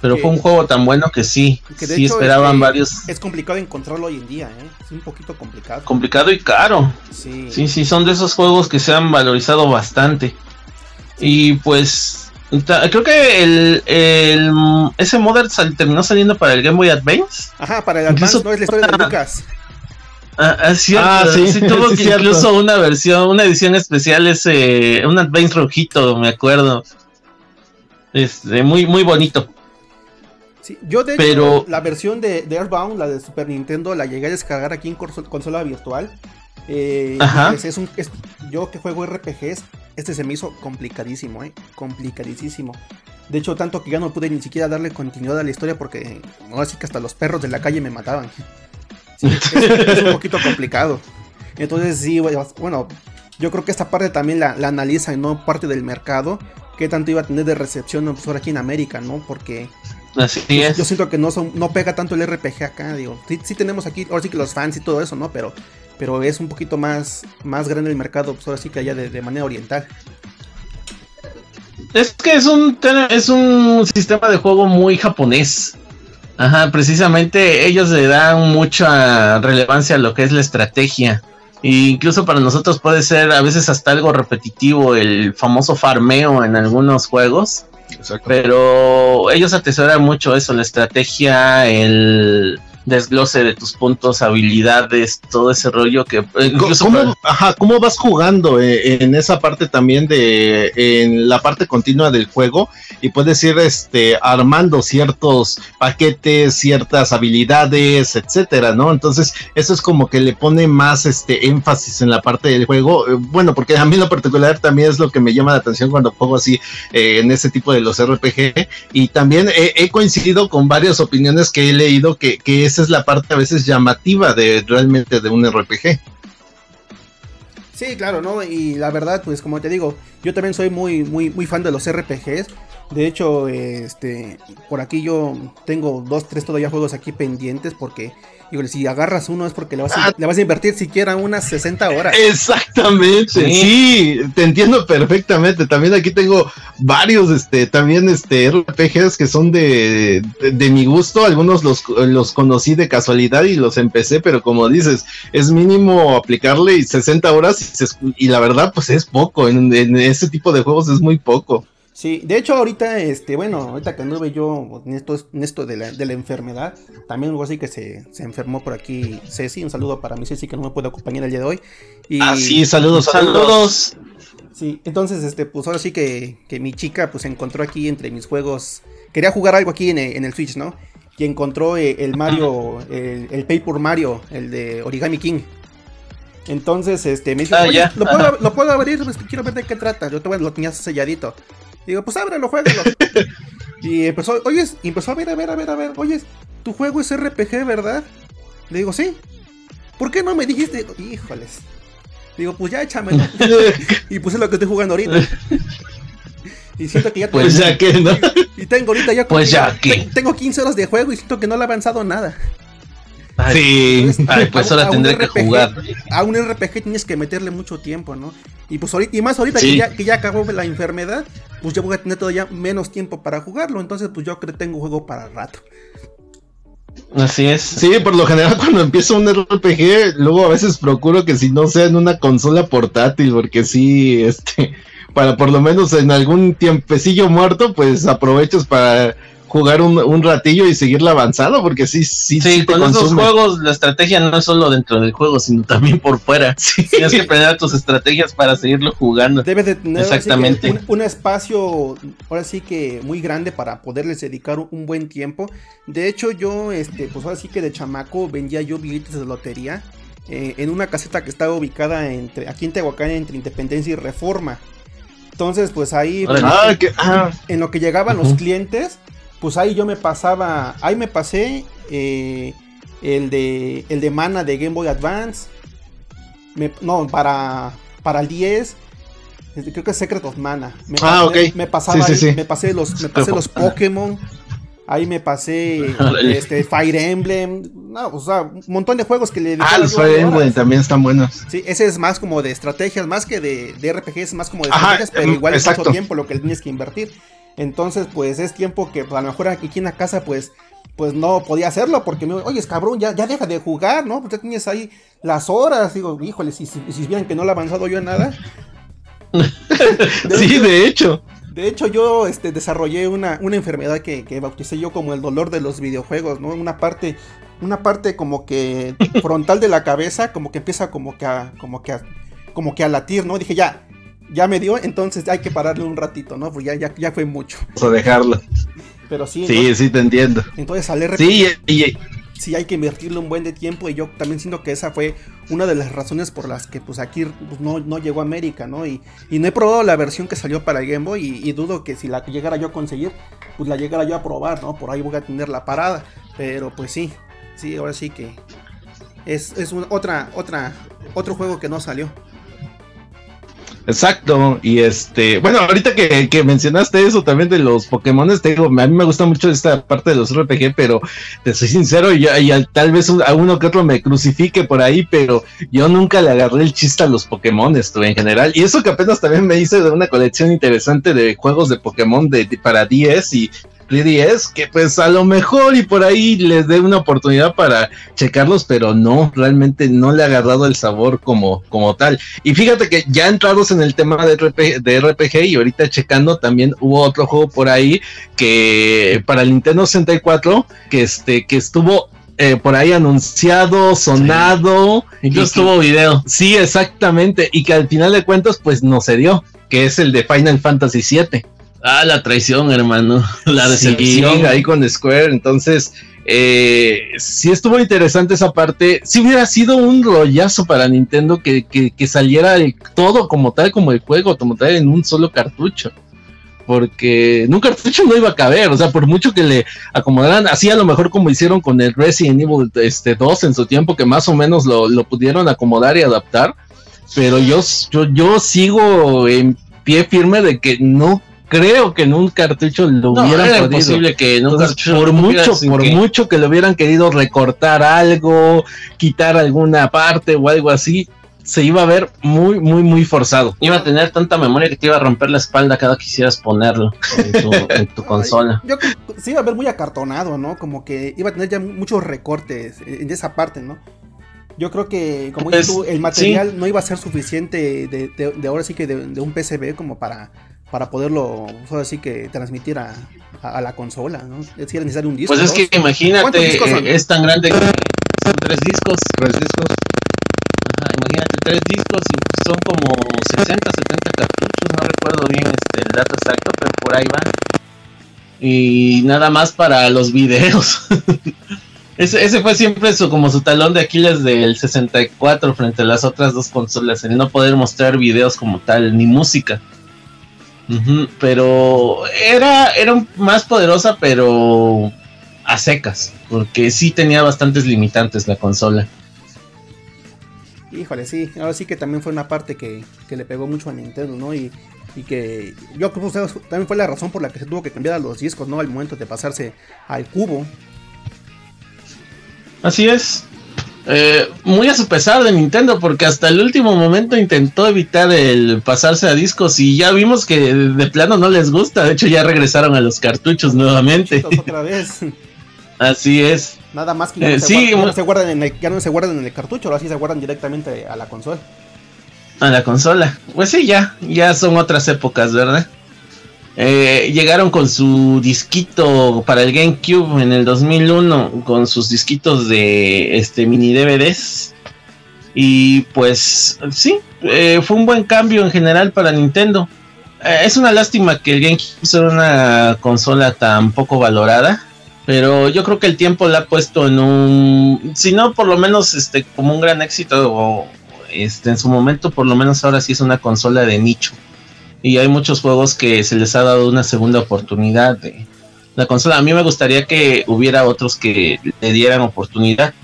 C: Pero fue un juego tan bueno que sí, sí esperaban varios.
A: Es complicado encontrarlo hoy en día, ¿eh? Es un poquito complicado.
C: Complicado y caro. Sí. Sí, sí, son de esos juegos que se han valorizado bastante. Y pues, creo que el, el ese modder terminó saliendo para el Game Boy Advance.
A: Ajá, para el Advance, no es la historia de Lucas.
C: Ah, ah, cierto. Ah, sí, sí tuvo que incluso una versión, una edición especial, ese, un Advance rojito, me acuerdo. Este, muy, muy bonito
A: yo de hecho, la versión de, de, Earthbound, la de Super Nintendo, la llegué a descargar aquí en consola virtual. Eh, es un, yo que juego RPGs, este se me hizo complicadísimo, eh, complicadísimo. De hecho, tanto que ya no pude ni siquiera darle continuidad a la historia porque ahora sí que hasta los perros de la calle me mataban. es, un poquito complicado. Entonces, sí, bueno, yo creo que esta parte también la, la analiza y no parte del mercado. Que tanto iba a tener de recepción pues, ahora aquí en América, ¿no? Porque
C: Así
A: es. Yo siento que no son, no pega tanto el RPG acá, digo. Sí, tenemos aquí, ahora sí que los fans y todo eso, ¿no? Pero, pero es un poquito más, más grande el mercado, pues ahora sí que allá de, manera oriental.
C: Es que es un es un sistema de juego muy japonés. Ajá, precisamente ellos le dan mucha relevancia a lo que es la estrategia. E incluso para nosotros puede ser a veces hasta algo repetitivo el famoso farmeo en algunos juegos. Pero ellos atesoran mucho eso, la estrategia, el desglose de tus puntos, habilidades, todo ese rollo que
B: incluso ¿Cómo, ajá, ¿cómo vas jugando eh, en esa parte también de en la parte continua del juego y puedes ir este armando ciertos paquetes, ciertas habilidades, etcétera, ¿no? Entonces, eso es como que le pone más este énfasis en la parte del juego. Eh, bueno, porque a mí en lo particular también es lo que me llama la atención cuando juego así eh, en ese tipo de los RPG y también he, coincidido con varias opiniones que he leído que, que es esa es la parte a veces llamativa de realmente de un RPG.
A: Sí, claro, ¿no? Y la verdad, pues como te digo, yo también soy muy, muy, muy fan de los RPGs. De hecho, este, por aquí yo tengo dos, tres todavía juegos aquí pendientes porque si agarras uno es porque le vas, a, ah. le vas a invertir siquiera unas 60 horas.
B: Exactamente, sí. te entiendo perfectamente. También aquí tengo varios, este, también este RPGs que son de, de, mi gusto. Algunos los, los conocí de casualidad y los empecé, pero como dices, es mínimo aplicarle 60 horas y, la verdad, pues es poco. En, en ese tipo de juegos es muy poco.
A: Sí, de hecho ahorita, este, bueno, ahorita que anduve yo en esto, en esto de, la, de la enfermedad, también algo así que se, se, enfermó por aquí Ceci, un saludo para mi Ceci que no me puede acompañar el día de hoy.
B: Y, ah, sí, saludos, saludos.
A: Sí, entonces, este, pues ahora sí que, que mi chica, pues encontró aquí entre mis juegos, quería jugar algo aquí en, en el Switch, ¿no? Y encontró eh, el Mario, el, el Paper Mario, el de Origami King. Entonces, este, me dice, ah, oye, ¿lo puedo, ¿lo puedo, abrir? Pues, quiero ver de qué trata. Yo te, lo tenía selladito. Digo, pues ábrelo, juégalo. y empezó, oye, empezó a ver, a ver, a ver, a ver, oye, tu juego es RPG, ¿verdad? Le digo, sí. ¿Por qué no me dijiste? Híjoles. Digo, pues ya échamelo. y puse lo que estoy jugando ahorita. Y siento que ya
B: Pues ya que no.
A: Y tengo ahorita ya.
B: Pues ya que.
A: Tengo 15 horas de juego y siento que no le ha avanzado nada.
B: sí, pues ahora tendré que jugar.
A: A un RPG tienes que meterle mucho tiempo, ¿no? Y pues ahorita, y más ahorita que, ya, que ya acabó la enfermedad, pues yo voy a tener todavía menos tiempo para jugarlo. Entonces, pues yo creo que tengo juego para rato.
B: Así es. Sí, por lo general cuando empiezo un RPG, luego a veces procuro que si no sea en una consola portátil, porque sí, este, para por lo menos en algún tiempecillo muerto, pues aprovechas para jugar un, ratillo y seguirla avanzando, porque sí, sí,
C: sí. con esos juegos la estrategia no es solo dentro del juego, sino también por fuera. Tienes que planear tus estrategias para seguirlo jugando.
A: Debes de tener Exactamente. Un, espacio, ahora sí que muy grande para poderles dedicar un buen tiempo. De hecho, yo, este, pues ahora sí que de chamaco vendía yo billetes de lotería. Eh, en una caseta que estaba ubicada entre aquí en Tehuacán entre Independencia y Reforma. Entonces, pues ahí ah, ah. en lo que llegaban los clientes, pues ahí yo me pasaba, ahí me pasé eh, el, de, el de Mana de Game Boy Advance, no, para, para el 10, este, creo que es Secret of Mana. Me
B: ah, ok.
A: Me, pasaba me pasé los, me pasé los Pokémon. Ahí me pasé este, Fire Emblem. No, o sea, un montón de juegos que le
B: Ah, los Fire Emblem también están buenos.
A: Sí, ese es más como de estrategias, más que de, de RPGs, más como de estrategias, pero em, igual es mucho tiempo lo que tienes que invertir. Entonces, pues es tiempo que pues, a lo mejor aquí en la casa, pues, pues no podía hacerlo porque me oye, cabrón, ya, ya deja de jugar, ¿no? Pues ya tienes ahí las horas. Digo, híjole, si, si, si vieran que no le he avanzado yo en nada.
B: sí, de hecho.
A: De hecho, yo este, desarrollé una, una enfermedad que, que, bauticé yo como el dolor de los videojuegos, ¿no? Una parte, una parte como que frontal de la cabeza, como que empieza como que a, como que a, como que a latir, ¿no? Dije, ya, ya me dio, entonces hay que pararle un ratito, ¿no? Pues ya, ya, ya fue mucho.
B: Vamos a dejarlo.
A: Pero sí.
B: Sí, sí, te entiendo.
A: Entonces al RP
B: sí, y,
A: sí hay que invertirle un buen de tiempo y yo también siento que esa fue una de las razones por las que pues aquí pues, no, no, llegó a América, ¿no? Y, y, no he probado la versión que salió para Game Boy y, dudo que si la llegara yo a conseguir, pues la llegara yo a probar, ¿no? Por ahí voy a tener la parada, pero pues sí, sí, ahora sí que es, es otra, otra, otro juego que no salió.
B: Exacto, y este, bueno, ahorita que, mencionaste eso también de los Pokémon, te digo, a mí me gusta mucho esta parte de los RPG, pero te soy sincero, y, y tal vez a uno que otro me crucifique por ahí, pero yo nunca le agarré el chiste a los Pokémon en general, y eso que apenas también me hice de una colección interesante de juegos de Pokémon de, para 10 y 3DS, que pues a lo mejor y por ahí les dé una oportunidad para checarlos, pero no, realmente no le ha agarrado el sabor como, como tal. Y fíjate que ya entrados en el tema de RPG, de RPG y ahorita checando también hubo otro juego por ahí que para el Nintendo 64 que este que estuvo eh, por ahí anunciado, sonado.
C: Incluso tuvo video.
B: Sí, exactamente. Y que al final de cuentas, pues no se dio. Que es el de Final Fantasy VII.
C: Ah, la traición, hermano. La
B: decepción ahí con Square. Entonces, eh, sí estuvo interesante esa parte. Si hubiera sido un rollazo para Nintendo que, que, saliera todo como tal, como el juego, como tal, en un solo cartucho. Porque en un cartucho no iba a caber, o sea, por mucho que le acomodaran, así a lo mejor como hicieron con el Resident Evil este, 2 en su tiempo, que más o menos lo, lo pudieron acomodar y adaptar. Pero yo, yo, yo sigo en pie firme de que no creo que en un cartucho lo hubieran
C: era posible que en un cartucho
B: por mucho por mucho que le hubieran querido recortar algo quitar alguna parte o algo así se iba a ver muy muy muy forzado.
C: Iba a tener tanta memoria que te iba a romper la espalda cada que quisieras ponerlo en tu, consola.
A: Yo se iba a ver muy acartonado no como que iba a tener ya muchos recortes en esa parte no yo creo que, como dices pues, tú, el material no iba a ser suficiente de, ahora sí que de, un PCB como para para poderlo, así que transmitir a, a, la consola, ¿no? Es decir, necesario un disco.
C: Pues es que imagínate, es tan grande que son tres discos. Tres discos. Ajá, imagínate tres discos y son como 60, 70 cartuchos, no recuerdo bien este, el dato exacto, pero por ahí va. Y nada más para los videos. Ese, ese fue siempre su, como su talón de Aquiles del 64 frente a las otras dos consolas, el no poder mostrar videos como tal, ni música. Pero era, era más poderosa, pero a secas, porque sí tenía bastantes limitantes la consola.
A: Híjole, sí, ahora sí que también fue una parte que, que le pegó mucho a Nintendo, ¿no? Y, y que yo creo que también fue la razón por la que se tuvo que cambiar a los discos, ¿no? Al momento de pasarse al cubo.
C: Así es. Eh, muy a su pesar de Nintendo, porque hasta el último momento intentó evitar el pasarse a discos y ya vimos que de plano no les gusta. De hecho, ya regresaron a los cartuchos nuevamente.
A: Otra vez.
C: Así es.
A: Nada más que ya, no, se guardan, en el, ya no se guardan en el cartucho, ahora sí se guardan directamente a la consola.
C: A la consola. Pues sí, ya, ya son otras épocas, ¿verdad? Eh, llegaron con su disquito para el GameCube en el 2001, con sus disquitos de este mini DVDs. Y pues sí, eh, fue un buen cambio en general para Nintendo. Eh, es una lástima que el GameCube sea una consola tan poco valorada. Pero yo creo que el tiempo la ha puesto en un, si no por lo menos este como un gran éxito o este en su momento por lo menos ahora sí es una consola de nicho. Y hay muchos juegos que se les ha dado una segunda oportunidad de la consola. A mí me gustaría que hubiera otros que le dieran oportunidad.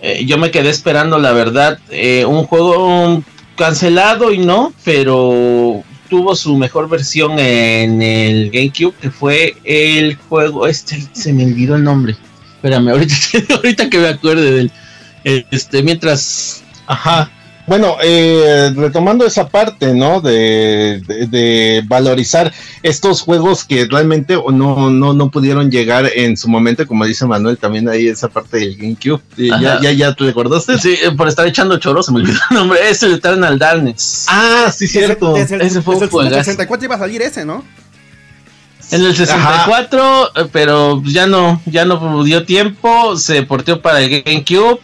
C: Eh, yo me quedé esperando, la verdad, eh, un juego cancelado y no, pero tuvo su mejor versión en el GameCube, que fue el juego, este, se me olvidó el nombre. Espérame, ahorita, ahorita que me acuerde del, este, mientras,
B: ajá, bueno, eh, retomando esa parte, ¿no? De, valorizar estos juegos que realmente no, no, no pudieron llegar en su momento, como dice Manuel, también ahí esa parte del GameCube. ¿Ya, ya, ya te recordaste?
C: Sí, eh, por estar echando choros, se me olvidó el nombre. Es el Eternal Darkness.
B: Ah, sí, cierto.
A: ese fue un el 64 iba a salir ese, ¿no?
C: En el 64, eh, pero ya no, ya no dio tiempo, se porteó para el GameCube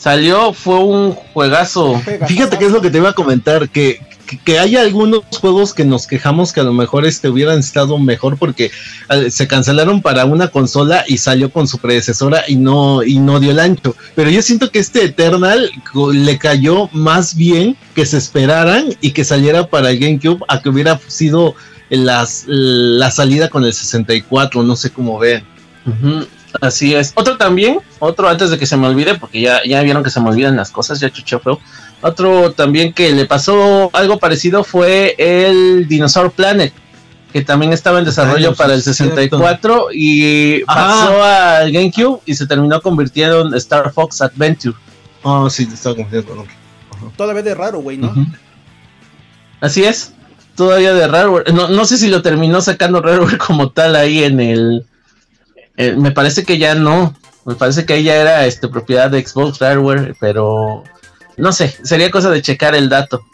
C: salió, fue un juegazo.
B: Fíjate que es lo que te iba a comentar, que, que, hay algunos juegos que nos quejamos que a lo mejor este hubieran estado mejor porque se cancelaron para una consola y salió con su predecesora y no, y no dio el ancho. Pero yo siento que este Eternal le cayó más bien que se esperaran y que saliera para el GameCube a que hubiera sido las, la salida con el 64, no sé cómo ven.
C: Así es. Otro también, otro antes de que se me olvide, porque ya, ya vieron que se me olvidan las cosas, ya chucho feo. Otro también que le pasó algo parecido fue el Dinosaur Planet, que también estaba en desarrollo para el 64 y pasó al GameCube y se terminó convirtiendo en Star Fox Adventure.
B: Oh, sí, estaba convirtiendo
A: Todavía de raro, güey, ¿no?
C: Así es. Todavía de raro. No, no sé si lo terminó sacando Rareware como tal ahí en el eh, me parece que ya no. Me parece que ella era este, propiedad de Xbox Hardware, pero no sé, sería cosa de checar el dato.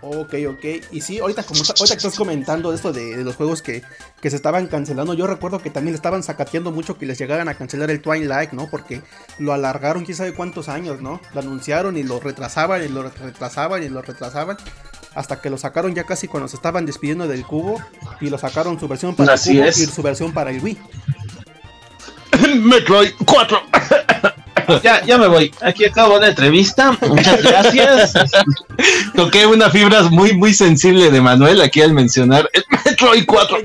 A: Ok, ok. Y sí, ahorita como ahorita que estás comentando esto de, los juegos que, se estaban cancelando, yo recuerdo que también le estaban sacateando mucho que les llegaran a cancelar el Twilight, ¿no? Porque lo alargaron quién sabe cuántos años, ¿no? Lo anunciaron y lo retrasaban y lo retrasaban y lo retrasaban. Hasta que lo sacaron ya casi cuando se estaban despidiendo del cubo. Y lo sacaron su versión para el cubo y su versión para el Wii.
B: Metroid 4.
C: Ya, ya me voy. Aquí acabo la entrevista. Muchas gracias.
B: Toqué una fibra muy, muy sensible de Manuel aquí al mencionar el Metroid 4.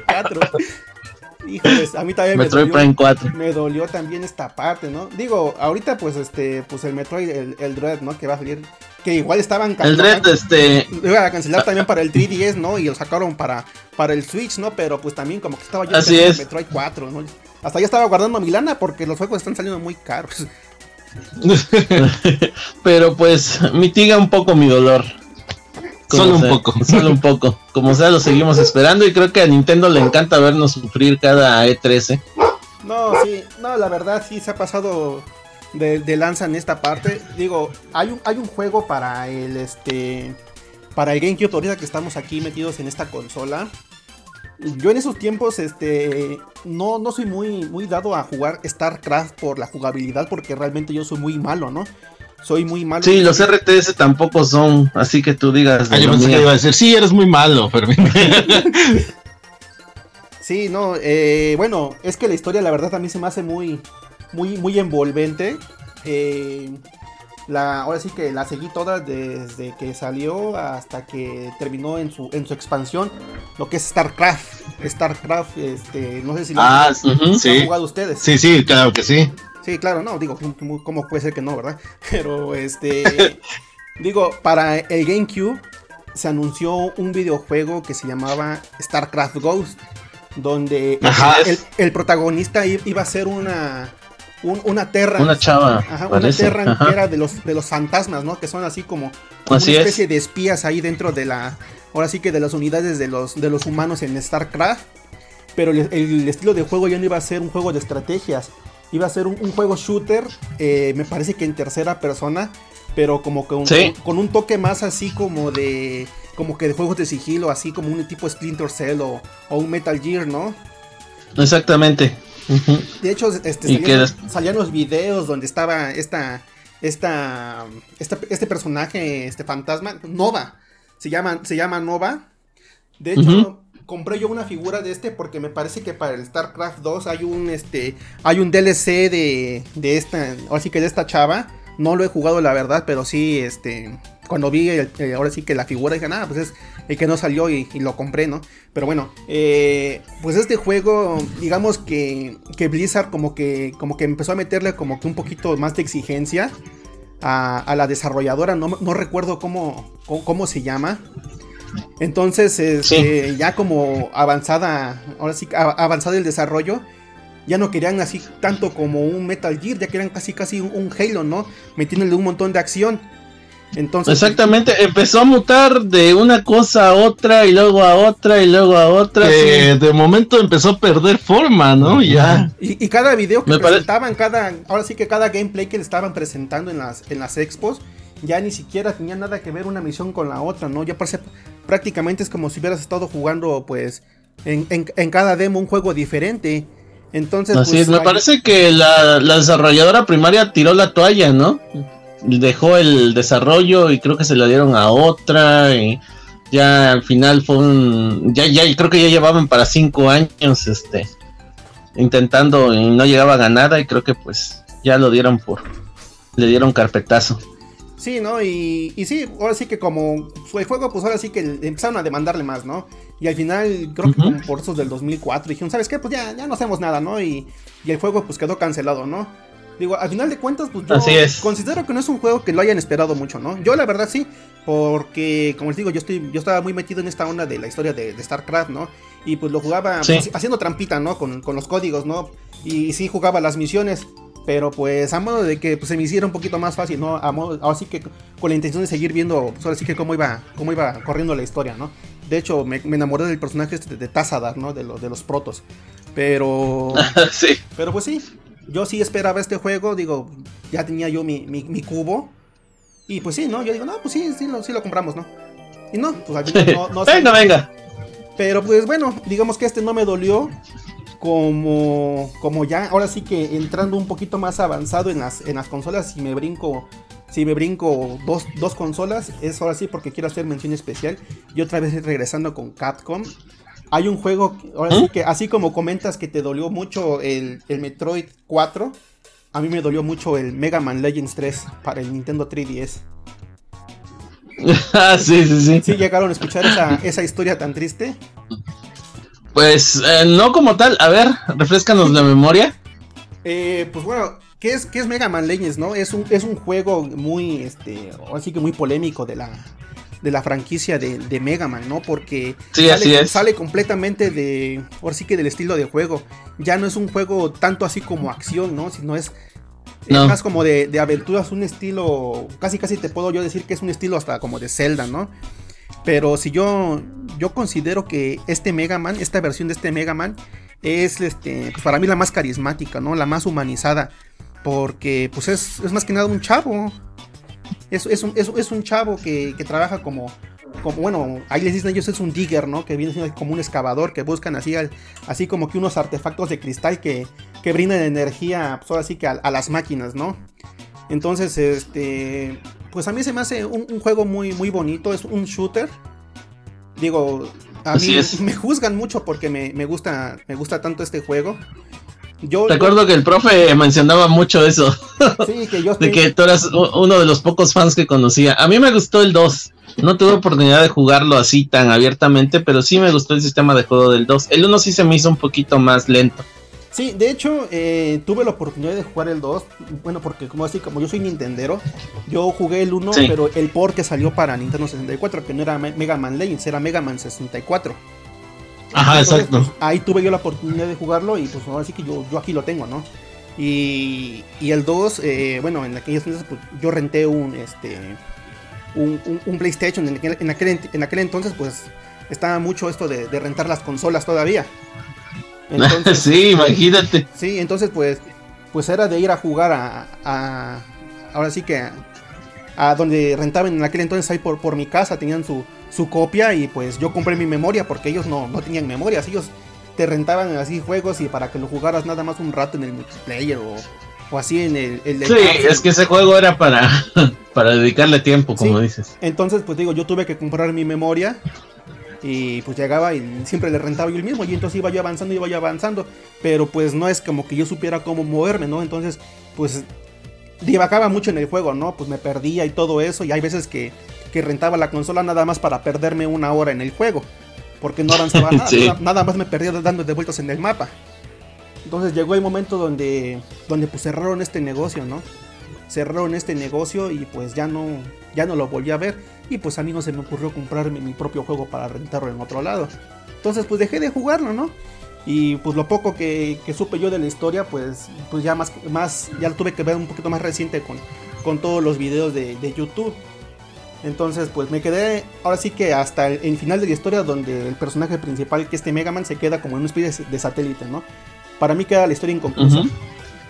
A: Híjoles, a mí también
C: me dolió, 4.
A: me dolió también esta parte, ¿no? Digo, ahorita pues este, pues el Metroid, el, el Dread, ¿no? Que va a salir, que igual estaban
C: El Dread, este...
A: Iba a cancelar también para el 3DS, ¿no? Y lo sacaron para, para el Switch, ¿no? Pero pues también como que estaba
C: yo Así es.
A: el Metroid 4, ¿no? Hasta ya estaba guardando mi lana porque los juegos están saliendo muy caros.
C: Pero pues mitiga un poco mi dolor.
B: solo un poco.
C: Solo un poco. Como sea, lo seguimos esperando y creo que a Nintendo le encanta vernos sufrir cada E13.
A: No, sí, no, la verdad sí se ha pasado de, de, lanza en esta parte. Digo, hay un, hay un juego para el este para el GameCube ahorita que estamos aquí metidos en esta consola yo en esos tiempos, este, no, no soy muy, muy dado a jugar StarCraft por la jugabilidad, porque realmente yo soy muy malo, ¿no? Soy muy malo.
C: Sí, los RTS tampoco son, así que tú digas.
B: Ah, yo pensé que iba a decir, sí, eres muy malo, Fermín.
A: sí, no, eh, bueno, es que la historia, la verdad, a mí se me hace muy, muy, muy envolvente. Eh, la, ahora sí que la seguí toda desde que salió hasta que terminó en su, en su expansión, lo que es StarCraft. StarCraft, este, no sé si lo
B: ah,
A: han jugado ustedes.
B: Sí, sí, claro que sí.
A: Sí, claro, no, digo, ¿cómo puede ser que no, verdad? Pero este, digo, para el GameCube se anunció un videojuego que se llamaba StarCraft Ghost, donde el, protagonista iba a ser una una terra.
B: Una chava.
A: una terra que era de los, de los fantasmas, ¿no? Que son así como, una especie de espías ahí dentro de la. Ahora sí que de las unidades de los, de los humanos en StarCraft. Pero el, estilo de juego ya no iba a ser un juego de estrategias. Iba a ser un, juego shooter. Eh, me parece que en tercera persona. Pero como que con un toque más así como de. Como que de juegos de sigilo, así como un tipo Splinter Cell o, o un Metal Gear, ¿no?
B: Exactamente.
A: De hecho, este, salían, los videos donde estaba esta, esta, este personaje, este fantasma, Nova. Se llama, se llama Nova. De hecho, compré yo una figura de este porque me parece que para el StarCraft 2 hay un, este, hay un DLC de, de esta, así que de esta chava. No lo he jugado la verdad, pero sí, este, cuando vi eh, ahora sí que la figura dije, nada, pues es el que no salió y, lo compré, ¿no? Pero bueno, eh, pues este juego, digamos que, que, Blizzard como que, como que empezó a meterle como que un poquito más de exigencia a, la desarrolladora, no, recuerdo cómo, cómo, se llama. Entonces, este, ya como avanzada, ahora sí, avanzada el desarrollo, ya no querían así tanto como un Metal Gear, ya querían casi casi un, un Halo, ¿no? Metiéndole un montón de acción. Entonces,
B: Exactamente, empezó a mutar de una cosa a otra y luego a otra y luego a otra. De momento empezó a perder forma, ¿no? Ya.
A: Y, cada video que presentaban, cada, ahora sí que cada gameplay que le estaban presentando en las, en las expos, ya ni siquiera tenía nada que ver una misión con la otra, ¿no? Ya parece, prácticamente es como si hubieras estado jugando, pues, en, cada demo un juego diferente. Entonces,
B: Así
A: pues,
B: es, me parece que la, la desarrolladora primaria tiró la toalla, ¿no? Dejó el desarrollo y creo que se lo dieron a otra y ya al final fue un ya ya creo que ya llevaban para cinco años este intentando y no llegaban a nada y creo que pues ya lo dieron por le dieron carpetazo
A: Sí, ¿no? Y, y sí, ahora sí que como fue el juego, pues ahora sí que empezaron a demandarle más, ¿no? Y al final, creo que como por esos del 2004, dijeron, ¿sabes qué? Pues ya, ya no hacemos nada, ¿no? Y, y el juego pues quedó cancelado, ¿no? Digo, al final de cuentas, pues yo considero que no es un juego que lo hayan esperado mucho, ¿no? Yo la verdad sí, porque como les digo, yo estoy, yo estaba muy metido en esta onda de la historia de, StarCraft, ¿no? Y pues lo jugaba pues, haciendo trampita, ¿no? Con, los códigos, ¿no? Y sí jugaba las misiones, pero pues a modo de que pues, se me hiciera un poquito más fácil, ¿no? A modo, así que con la intención de seguir viendo, pues ahora sí que cómo iba, cómo iba corriendo la historia, ¿no? De hecho, me, enamoré del personaje este de, Tazadar, ¿no? De, de los protos. Pero.
B: sí.
A: Pero pues sí, yo sí esperaba este juego, digo, ya tenía yo mi, mi, cubo. Y pues sí, ¿no? Yo digo, no, pues sí, sí lo, sí lo compramos, ¿no? Y no, pues
B: no, no, venga, venga.
A: Pero pues bueno, digamos que este no me dolió. Como, como ya, ahora sí que entrando un poquito más avanzado en las, en las consolas, si me brinco, si me brinco dos, dos consolas, es ahora sí porque quiero hacer mención especial. Y otra vez regresando con Capcom, hay un juego, ahora sí ¿Mm? que así como comentas que te dolió mucho el, Metroid 4, a mí me dolió mucho el Mega Man Legends 3 para el Nintendo 3DS.
B: Ah, sí, sí, sí.
A: ¿Sí llegaron a escuchar esa, historia tan triste?
B: Pues eh, no como tal. A ver, refrescanos la memoria.
A: Eh, pues bueno, ¿qué es, qué es Mega Man Legends, no? Es un, es un juego muy, este, así que muy polémico de la, de la franquicia de, Mega Man, ¿no? Porque sale, completamente de, ahora sí que del estilo de juego. Ya no es un juego tanto así como acción, ¿no? Sino es, más como de, de, aventuras, un estilo, casi casi te puedo yo decir que es un estilo hasta como de Zelda, ¿no? Pero si yo, yo considero que este Mega Man, esta versión de este Mega Man, es este, pues para mí la más carismática, ¿no? La más humanizada. Porque pues es, es más que nada un chavo. Es, es, un, es, un, chavo que, trabaja como, como, bueno, ahí les dicen ellos es un digger, ¿no? Que viene siendo como un excavador, que buscan así, así como que unos artefactos de cristal que, que brindan energía, pues ahora sí que a, las máquinas, ¿no? Entonces, este, pues a mí se me hace un, juego muy, muy bonito, es un shooter. Digo, a mí me juzgan mucho porque me, me, gusta, me gusta tanto este juego.
C: Yo, Te acuerdo que el profe mencionaba mucho eso. Sí, que yo De que tú eras uno de los pocos fans que conocía. A mí me gustó el 2. No tuve oportunidad de jugarlo así tan abiertamente, pero sí me gustó el sistema de juego del 2. El 1 sí se me hizo un poquito más lento.
A: Sí, de hecho, eh, tuve la oportunidad de jugar el 2. Bueno, porque como así, como yo soy Nintendero, yo jugué el 1, pero el port que salió para Nintendo 64, que no era Mega Man Legends, era Mega Man 64.
C: Ajá, exacto.
A: Pues, ahí tuve yo la oportunidad de jugarlo y pues ahora sí que yo, yo aquí lo tengo, ¿no? Y, y el 2, eh, bueno, en aquellas entonces pues, yo renté un, este, un, PlayStation. En aquel, en, aquel, entonces pues estaba mucho esto de, rentar las consolas todavía.
C: Entonces, sí, imagínate.
A: Sí, entonces pues, pues era de ir a jugar a, a ahora sí que a, donde rentaban en aquel entonces ahí por, por mi casa, tenían su, su copia y pues yo compré mi memoria porque ellos no, no tenían memorias, ellos te rentaban así juegos y para que lo jugaras nada más un rato en el multiplayer o, o así en el...
C: sí, es que ese juego era para, para dedicarle tiempo, como dices.
A: Entonces, pues digo, yo tuve que comprar mi memoria y pues llegaba y siempre le rentaba yo el mismo y entonces iba yo avanzando, iba yo avanzando, pero pues no es como que yo supiera cómo moverme, ¿no? Entonces, pues divagaba mucho en el juego, ¿no? Pues me perdía y todo eso y hay veces que que rentaba la consola nada más para perderme una hora en el juego. Porque no avanzaba nada, nada, más me perdía dando de vueltas en el mapa. Entonces llegó el momento donde, donde pues cerraron este negocio, ¿no? Cerraron este negocio y pues ya no, ya no lo volví a ver. Y pues a mí no se me ocurrió comprarme mi propio juego para rentarlo en otro lado. Entonces pues dejé de jugarlo, ¿no? Y pues lo poco que, supe yo de la historia, pues, pues ya más, más, ya lo tuve que ver un poquito más reciente con, con todos los videos de, de YouTube. Entonces, pues me quedé ahora sí que hasta el, final de la historia donde el personaje principal, que este Mega Man, se queda como en una especie de satélite, ¿no? Para mí queda la historia inconclusa.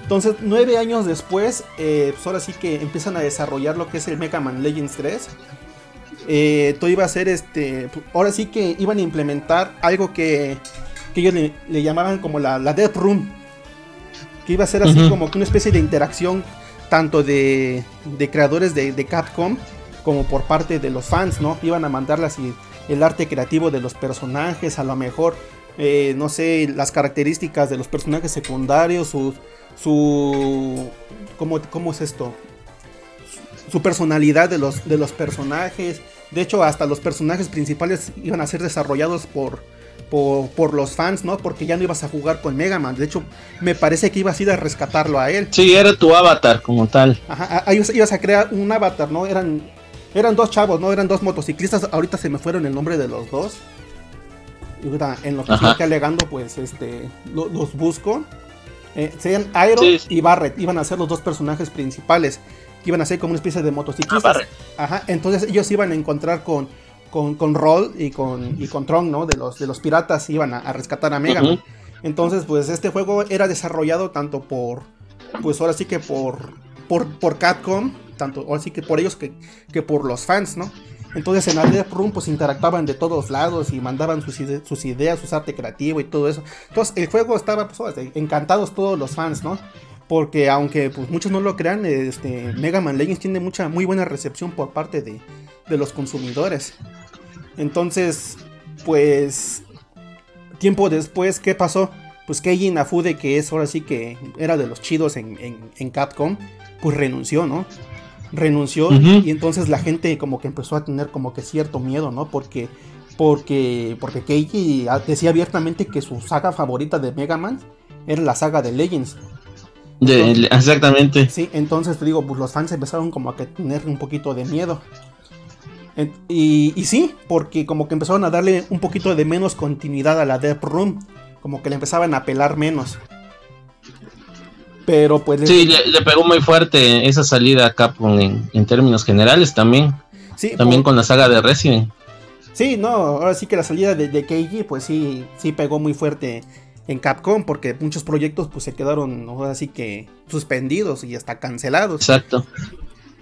A: Entonces, nueve años después, eh, pues ahora sí que empiezan a desarrollar lo que es el Mega Man Legends 3. Eh, todo iba a ser este. Ahora sí que iban a implementar algo que, que ellos le, llamaban como la, la Death Room. Que iba a ser así como que una especie de interacción tanto de, de creadores de, de Capcom como por parte de los fans, ¿no? Iban a mandarlas y el arte creativo de los personajes, a lo mejor, eh, no sé, las características de los personajes secundarios, su, su, ¿cómo, cómo es esto? Su personalidad de los, de los personajes. De hecho, hasta los personajes principales iban a ser desarrollados por, por, los fans, ¿no? Porque ya no ibas a jugar con Mega Man. De hecho, me parece que ibas a ir a rescatarlo a él.
C: Sí, era tu avatar como tal.
A: Ajá, ibas a crear un avatar, ¿no? Eran eran dos chavos, ¿no? Eran dos motociclistas. Ahorita se me fueron el nombre de los dos. Y en lo que estoy alegando, pues este los busco. Eh, serían Aero y Barret. Iban a ser los dos personajes principales. Iban a ser como una especie de motociclistas. Ah, Ajá. Entonces ellos iban a encontrar con, con, con Roll y con, y con Tron, ¿no? De los, de los piratas. Iban a, rescatar a Mega. Entonces, pues este juego era desarrollado tanto por. Pues ahora sí que por. Por, por Capcom tanto así que por ellos que, que por los fans, ¿no? Entonces en la Room pues interactuaban de todos lados y mandaban sus, sus, ideas, su arte creativo y todo eso. Entonces el juego estaba pues encantados todos los fans, ¿no? Porque aunque pues, muchos no lo crean, este, Mega Man Legends tiene mucha muy buena recepción por parte de, de los consumidores. Entonces, pues tiempo después, ¿qué pasó? Pues Keiji Inafude, que es ahora sí que era de los chidos en, en Capcom, pues renunció, ¿no? Renunció y entonces la gente como que empezó a tener como que cierto miedo, ¿no? Porque porque porque Keiji decía abiertamente que su saga favorita de Mega Man era la saga de Legends.
C: exactamente.
A: Sí, entonces te digo, pues los fans empezaron como a tener un poquito de miedo. Y, y, sí, porque como que empezaron a darle un poquito de menos continuidad a la Death Room. Como que le empezaban a pelar menos. Pero pues...
C: Sí, le, pegó muy fuerte esa salida a Capcom en, términos generales también. Sí, también con la saga de Resident.
A: Sí, no, ahora sí que la salida de, de Keiji pues sí, sí pegó muy fuerte en Capcom porque muchos proyectos pues se quedaron ahora sí que suspendidos y hasta cancelados.
C: Exacto.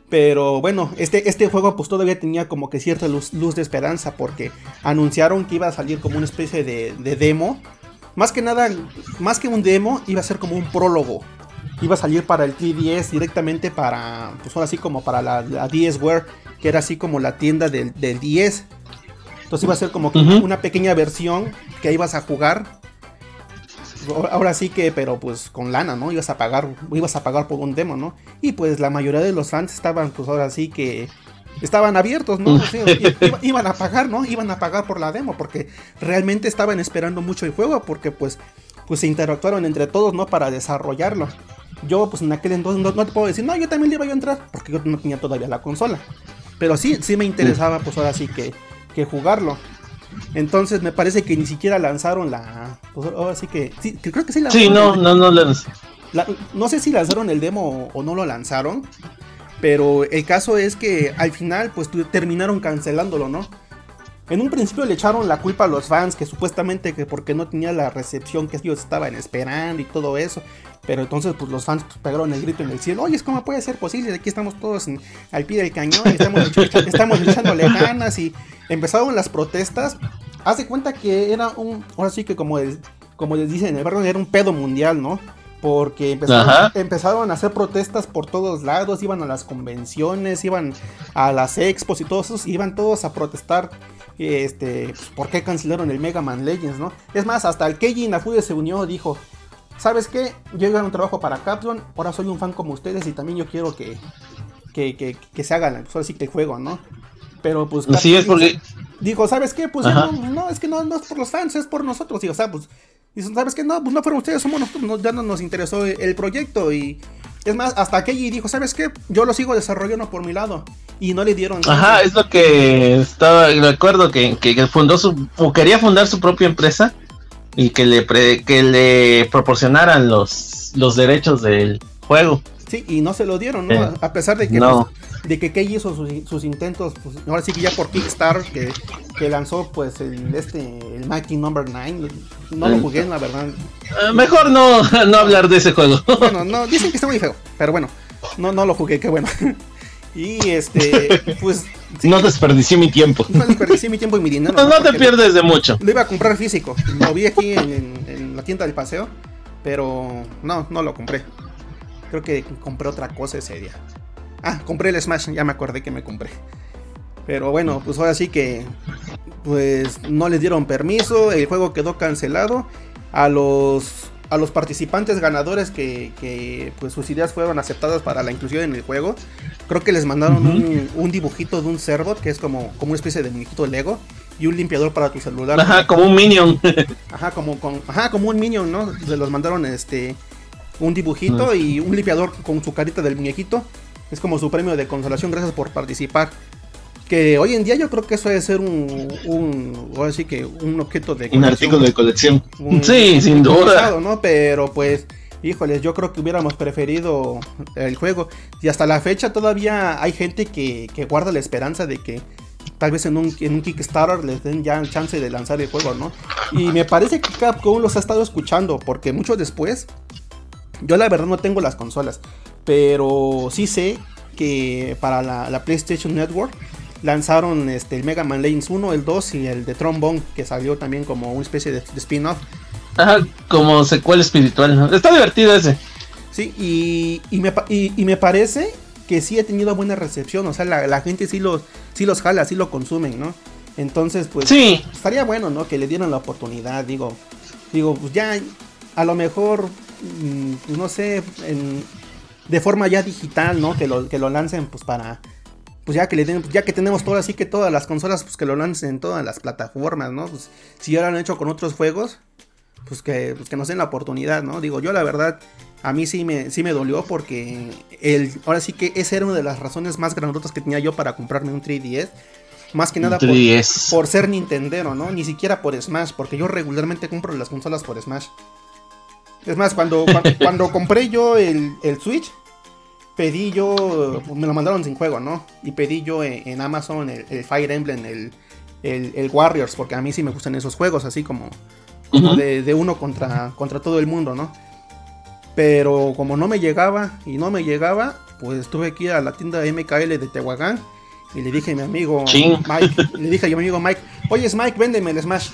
A: Pero bueno, este, este juego pues todavía tenía como que cierta luz, luz de esperanza porque anunciaron que iba a salir como una especie de, de demo. Más que nada, más que un demo, iba a ser como un prólogo iba a salir para el 3DS directamente para, pues ahora sí como para la, la DSware, que era así como la tienda del, del 10. Entonces iba a ser como una pequeña versión que ibas a jugar. ahora sí que, pero pues con lana, ¿no? Ibas a pagar, ibas a pagar por un demo, ¿no? Y pues la mayoría de los fans estaban, pues ahora sí que estaban abiertos, ¿no? iban a pagar, ¿no? Iban a pagar por la demo porque realmente estaban esperando mucho el juego porque pues, pues se interactuaron entre todos, ¿no? Para desarrollarlo. Yo pues en aquel entonces no, te puedo decir, no, yo también le iba a entrar porque yo no tenía todavía la consola. Pero sí, sí me interesaba pues ahora sí que, que jugarlo. Entonces me parece que ni siquiera lanzaron la. Pues ahora sí que. Sí, creo que sí
C: lanzaron. Sí, no, no, no lanzaron.
A: no sé si lanzaron el demo o no lo lanzaron. Pero el caso es que al final, pues terminaron cancelándolo, ¿no? En un principio le echaron la culpa a los fans, que supuestamente que porque no tenía la recepción que ellos estaban esperando y todo eso. Pero entonces, pues los fans pegaron el grito en el cielo. Oye, ¿cómo puede ser posible? Aquí estamos todos al pie del cañón, estamos, estamos echándole ganas y empezaron las protestas. Haz de cuenta que era un, ahora sí que como, como les dicen, el barrio era un pedo mundial, ¿no? porque empezaron, a hacer protestas por todos lados, iban a las convenciones, iban a las expos y todos esos, iban todos a protestar este, pues, por qué cancelaron el Mega Man Legends, ¿no? Es más, hasta el Keiji Inafude se unió, dijo, ¿sabes qué? Yo a un trabajo para Capcom, ahora soy un fan como ustedes y también yo quiero que, que, se hagan, pues así que el juego, ¿no? Pero pues...
C: Así es porque...
A: Dijo, ¿sabes qué? Pues no, es que no, no es por los fans, es por nosotros. Y, o sea, pues y ¿sabes qué? No, pues no fueron ustedes, somos nosotros, ya no nos interesó el proyecto y... Es más, hasta Keiji dijo, ¿sabes qué? Yo lo sigo desarrollando por mi lado. Y no le dieron...
C: Ajá, es lo que estaba, recuerdo que, que fundó su... quería fundar su propia empresa y que le, que le proporcionaran los, los derechos del juego.
A: Sí, y no se lo dieron, ¿no? A pesar de que, no. Pues, de que Kei hizo sus, intentos, pues, ahora sí que ya por Kickstarter, que, que lanzó pues el, este, el Mighty Number 9, no lo jugué, la verdad.
C: Eh, mejor no, no hablar de ese juego.
A: Bueno, no, dicen que está muy feo, pero bueno, no, no lo jugué, qué bueno. Y este, pues.
C: no desperdicié mi tiempo.
A: No desperdicié mi tiempo y mi dinero.
C: No, no te pierdes de mucho.
A: Lo iba a comprar físico. Lo vi aquí en, en la tienda del paseo. Pero no, no lo compré. Creo que compré otra cosa ese día. Ah, compré el Smash, ya me acordé que me compré. Pero bueno, pues ahora sí que pues no les dieron permiso, el juego quedó cancelado. A los a los participantes ganadores que, pues sus ideas fueron aceptadas para la inclusión en el juego, creo que les mandaron un, dibujito de un Cerbot, que es como, como una especie de muñequito Lego, y un limpiador para tu celular.
C: Ajá, como un Minion.
A: Ajá, como, ajá, como un Minion, ¿no? Se los mandaron este un dibujito y un limpiador con su carita del muñequito. Es como su premio de consolación, gracias por participar. Que hoy en día yo creo que eso debe ser un, un así que un objeto de
C: Un artículo de colección. sí, sin duda.
A: ¿no? Pero pues, híjoles, yo creo que hubiéramos preferido el juego. Y hasta la fecha todavía hay gente que, que guarda la esperanza de que tal vez en un, en un Kickstarter les den ya el chance de lanzar el juego, ¿no? Y me parece que Capcom los ha estado escuchando, porque mucho después yo la verdad no tengo las consolas, pero sí sé que para la, PlayStation Network lanzaron este, el Mega Man Legends 1, el 2 y el de Trombone, que salió también como una especie de, spin-off.
C: Ajá, como secuela espiritual. Está divertido ese.
A: Sí, y, y, me, y, me parece que sí ha tenido buena recepción. O sea, la, gente sí los, sí los jala, sí lo consumen, ¿no? Entonces, pues
C: sí.
A: estaría bueno, ¿no? Que le dieran la oportunidad. Digo, digo, pues ya a lo mejor Mm, no sé, de forma ya digital, ¿no? Que lo, que lo lancen pues para, pues ya que le den, ya que tenemos todo así que todas las consolas, pues que lo lancen en todas las plataformas, ¿no? Pues si ya lo han hecho con otros juegos, pues que, pues que nos den la oportunidad, ¿no? Digo, yo la verdad, a mí sí me, sí me dolió porque el, ahora sí que esa era una de las razones más grandotas que tenía yo para comprarme un 3DS. Más que nada por, por, ser Nintendero, ¿no? Ni siquiera por Smash, porque yo regularmente compro las consolas por Smash. Es más, cuando, cuando, compré yo el, Switch, pedí yo, me lo mandaron sin juego, ¿no? Y pedí yo en, Amazon el, Fire Emblem, el, el, Warriors, porque a mí sí me gustan esos juegos, así como, de, uno contra, contra todo el mundo, ¿no? Pero como no me llegaba y no me llegaba, pues estuve aquí a la tienda MKL de Tehuacán y le dije a mi amigo Mike, le dije a mi amigo Mike, oye Mike, véndeme el Smash.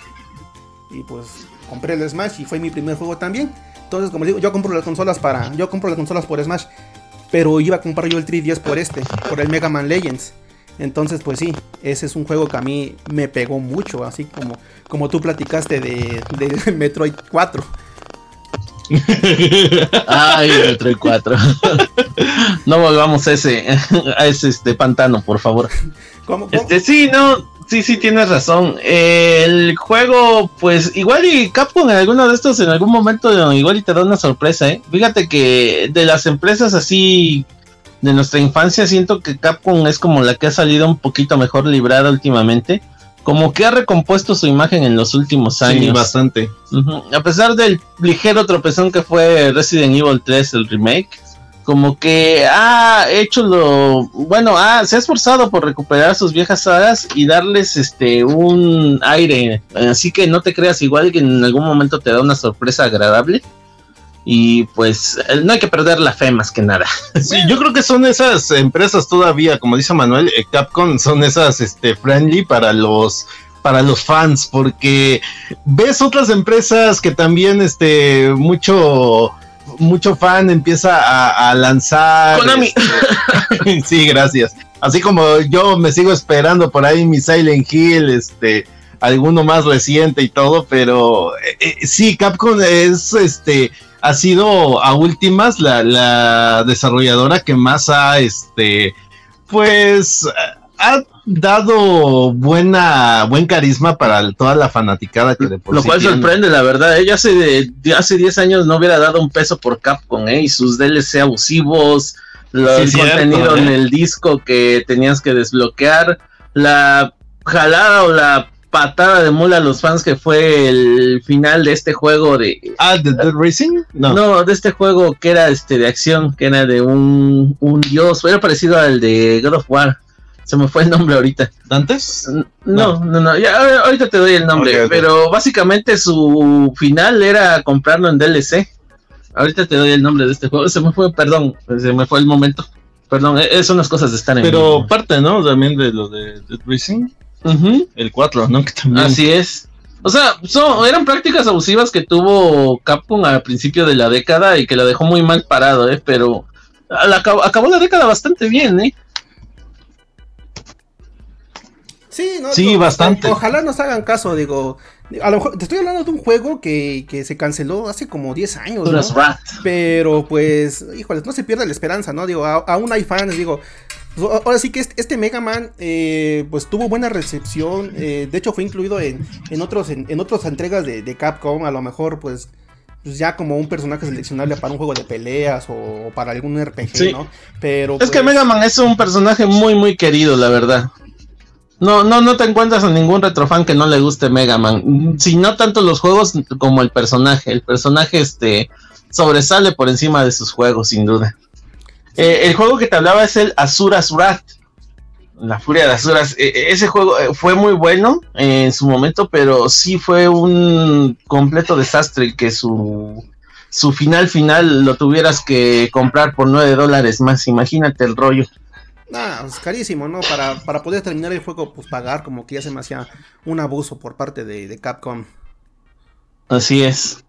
A: Y pues compré el Smash y fue mi primer juego también. Entonces, como digo, yo compro las consolas para. Yo compro las consolas por Smash. Pero iba a comprar yo el 3DS por este, por el Mega Man Legends. Entonces, pues sí, ese es un juego que a mí me pegó mucho, así como, como tú platicaste de, de Metroid 4.
C: Ay, Metroid 4. no volvamos a ese, a ese este pantano, por favor. Este, sí, no, sí, sí, tienes razón. el juego, pues, igual y Capcom en alguno de estos, en algún momento, igual y te da una sorpresa, ¿eh? Fíjate que de las empresas así de nuestra infancia, siento que Capcom es como la que ha salido un poquito mejor librada últimamente como que ha recompuesto su imagen en los últimos años. Sí,
B: bastante.
C: A pesar del ligero tropezón que fue Resident Evil 3, el remake, como que ha hecho lo. Bueno, se ha esforzado por recuperar sus viejas sagas y darles este un aire. Así que no te creas igual que en algún momento te da una sorpresa agradable y pues no hay que perder la fe más que nada.
B: Sí, yo creo que son esas empresas todavía, como dice Manuel, eh, Capcom son esas este friendly para los para los fans porque ves otras empresas que también este mucho mucho fan empieza a, lanzar
C: Konami.
B: Este, sí, gracias. Así como yo me sigo esperando por ahí mi Silent Hill, este alguno más reciente y todo, pero eh, eh, sí, Capcom es este ha sido a últimas la, desarrolladora que más ha, este, pues, ha dado buena, buen carisma para toda la fanaticada que
C: de Lo cual sorprende, la verdad. Ella hace, hace 10 años no hubiera dado un peso por Capcom, ¿eh? Y sus DLC abusivos, el contenido en ¿eh? el disco que tenías que desbloquear, la jalada o la patada de mula a los fans que fue el final de este juego de
B: ah de Dead Racing
C: no. de este juego que era este de acción que era de un, un dios era parecido al de God of War se me fue el nombre ahorita
B: ¿Dantes?
C: no no no, ya ahorita te doy el nombre pero básicamente su final era comprarlo en DLC ahorita te doy el nombre de este juego se me fue perdón se me fue el momento perdón son las cosas de estar en
B: pero parte no también de lo de Dead Racing el 4, ¿no?
C: Así es. O sea, son, eran prácticas abusivas que tuvo Capcom al principio de la década y que la dejó muy mal parado, ¿eh? Pero acabó, la década bastante bien, ¿eh?
A: Sí, no,
B: sí bastante.
A: ojalá nos hagan caso, digo. A lo mejor te estoy hablando de un juego que, se canceló hace como 10 años, ¿no? Pero pues, híjoles, no se pierda la esperanza, ¿no? Digo, aún hay fans, digo, pues, ahora sí que este, este Mega Man eh, pues tuvo buena recepción. Eh, de hecho fue incluido en, en otros en, otras entregas de, Capcom. A lo mejor pues, pues, ya como un personaje seleccionable para un juego de peleas o, para algún RPG, ¿no? Pero
C: es que pues, Mega Man es un personaje muy muy querido, la verdad. No, no, no te encuentras a ningún retrofan que no le guste Mega Man. Si no tanto los juegos como el personaje. El personaje este sobresale por encima de sus juegos, sin duda. Eh, el juego que te hablaba es el Asuras Wrath. La Furia de Asuras. Eh, eh, ese juego fue muy bueno en su momento, pero sí fue un completo desastre que su, su final final lo tuvieras que comprar por 9 dólares más. Imagínate el rollo.
A: Ah, es carísimo, ¿no? Para, para poder terminar el juego, pues pagar como que ya se me hacía un abuso por parte de, de Capcom.
C: Así es.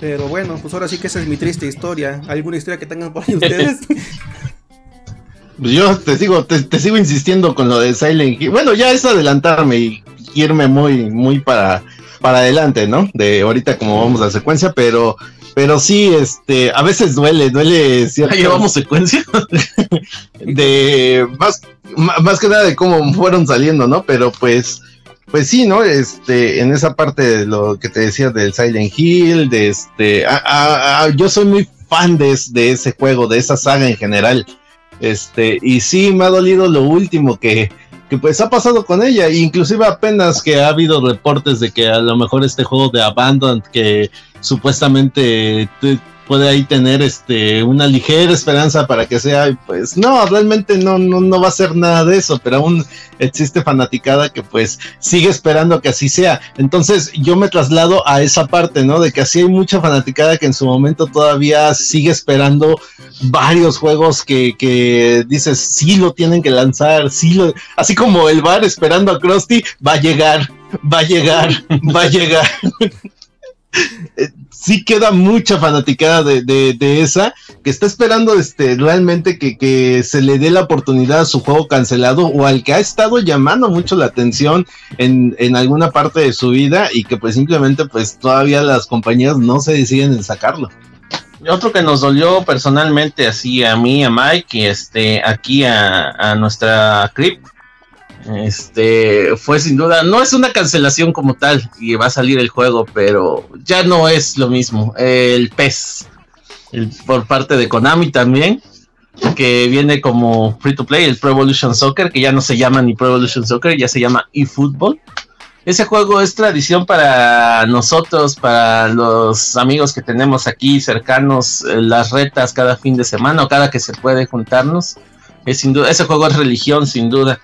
A: Pero bueno, pues ahora sí que esa es mi triste historia. ¿Alguna historia que tengan por ahí ustedes?
B: Pues yo te sigo, te, sigo insistiendo con lo de Silent Hill. Bueno, ya es adelantarme y irme muy, muy para, para adelante, ¿no? De ahorita como vamos a secuencia, pero, pero sí, este, a veces duele, duele
C: cierto. ¿Llevamos secuencia?
B: de más, más que nada de cómo fueron saliendo, ¿no? Pero pues pues sí, ¿no? Este, en esa parte de lo que te decía del Silent Hill, de este, yo soy muy fan de, de, ese juego, de esa saga en general. Este, y sí me ha dolido lo último que, pues ha pasado con ella, inclusive apenas que ha habido reportes de que a lo mejor este juego de Abandon que supuestamente puede ahí tener este una ligera esperanza para que sea pues no realmente no no no va a ser nada de eso pero aún existe fanaticada que pues sigue esperando que así sea. Entonces yo me traslado a esa parte no de que así hay mucha fanaticada que en su momento todavía sigue esperando varios juegos que, que dices sí lo tienen que lanzar sí lo así como el bar esperando a Krusty va a llegar va a llegar va a llegar sí queda mucha fanaticada de, esa, que está esperando este, realmente que, se le dé la oportunidad a su juego cancelado o al que ha estado llamando mucho la atención en, en alguna parte de su vida y que pues simplemente pues todavía las compañías no se deciden en sacarlo.
C: Otro que nos dolió personalmente así a mí, a Mike y este aquí a, a nuestra Crip, este fue sin duda, no es una cancelación como tal y va a salir el juego, pero ya no es lo mismo. El PES, por parte de Konami también, que viene como free to play, el Pro Evolution Soccer, que ya no se llama ni Pro Evolution Soccer, ya se llama eFootball. Ese juego es tradición para nosotros, para los amigos que tenemos aquí cercanos, eh, las retas cada fin de semana o cada que se puede juntarnos. Es sin duda, ese juego es religión, sin duda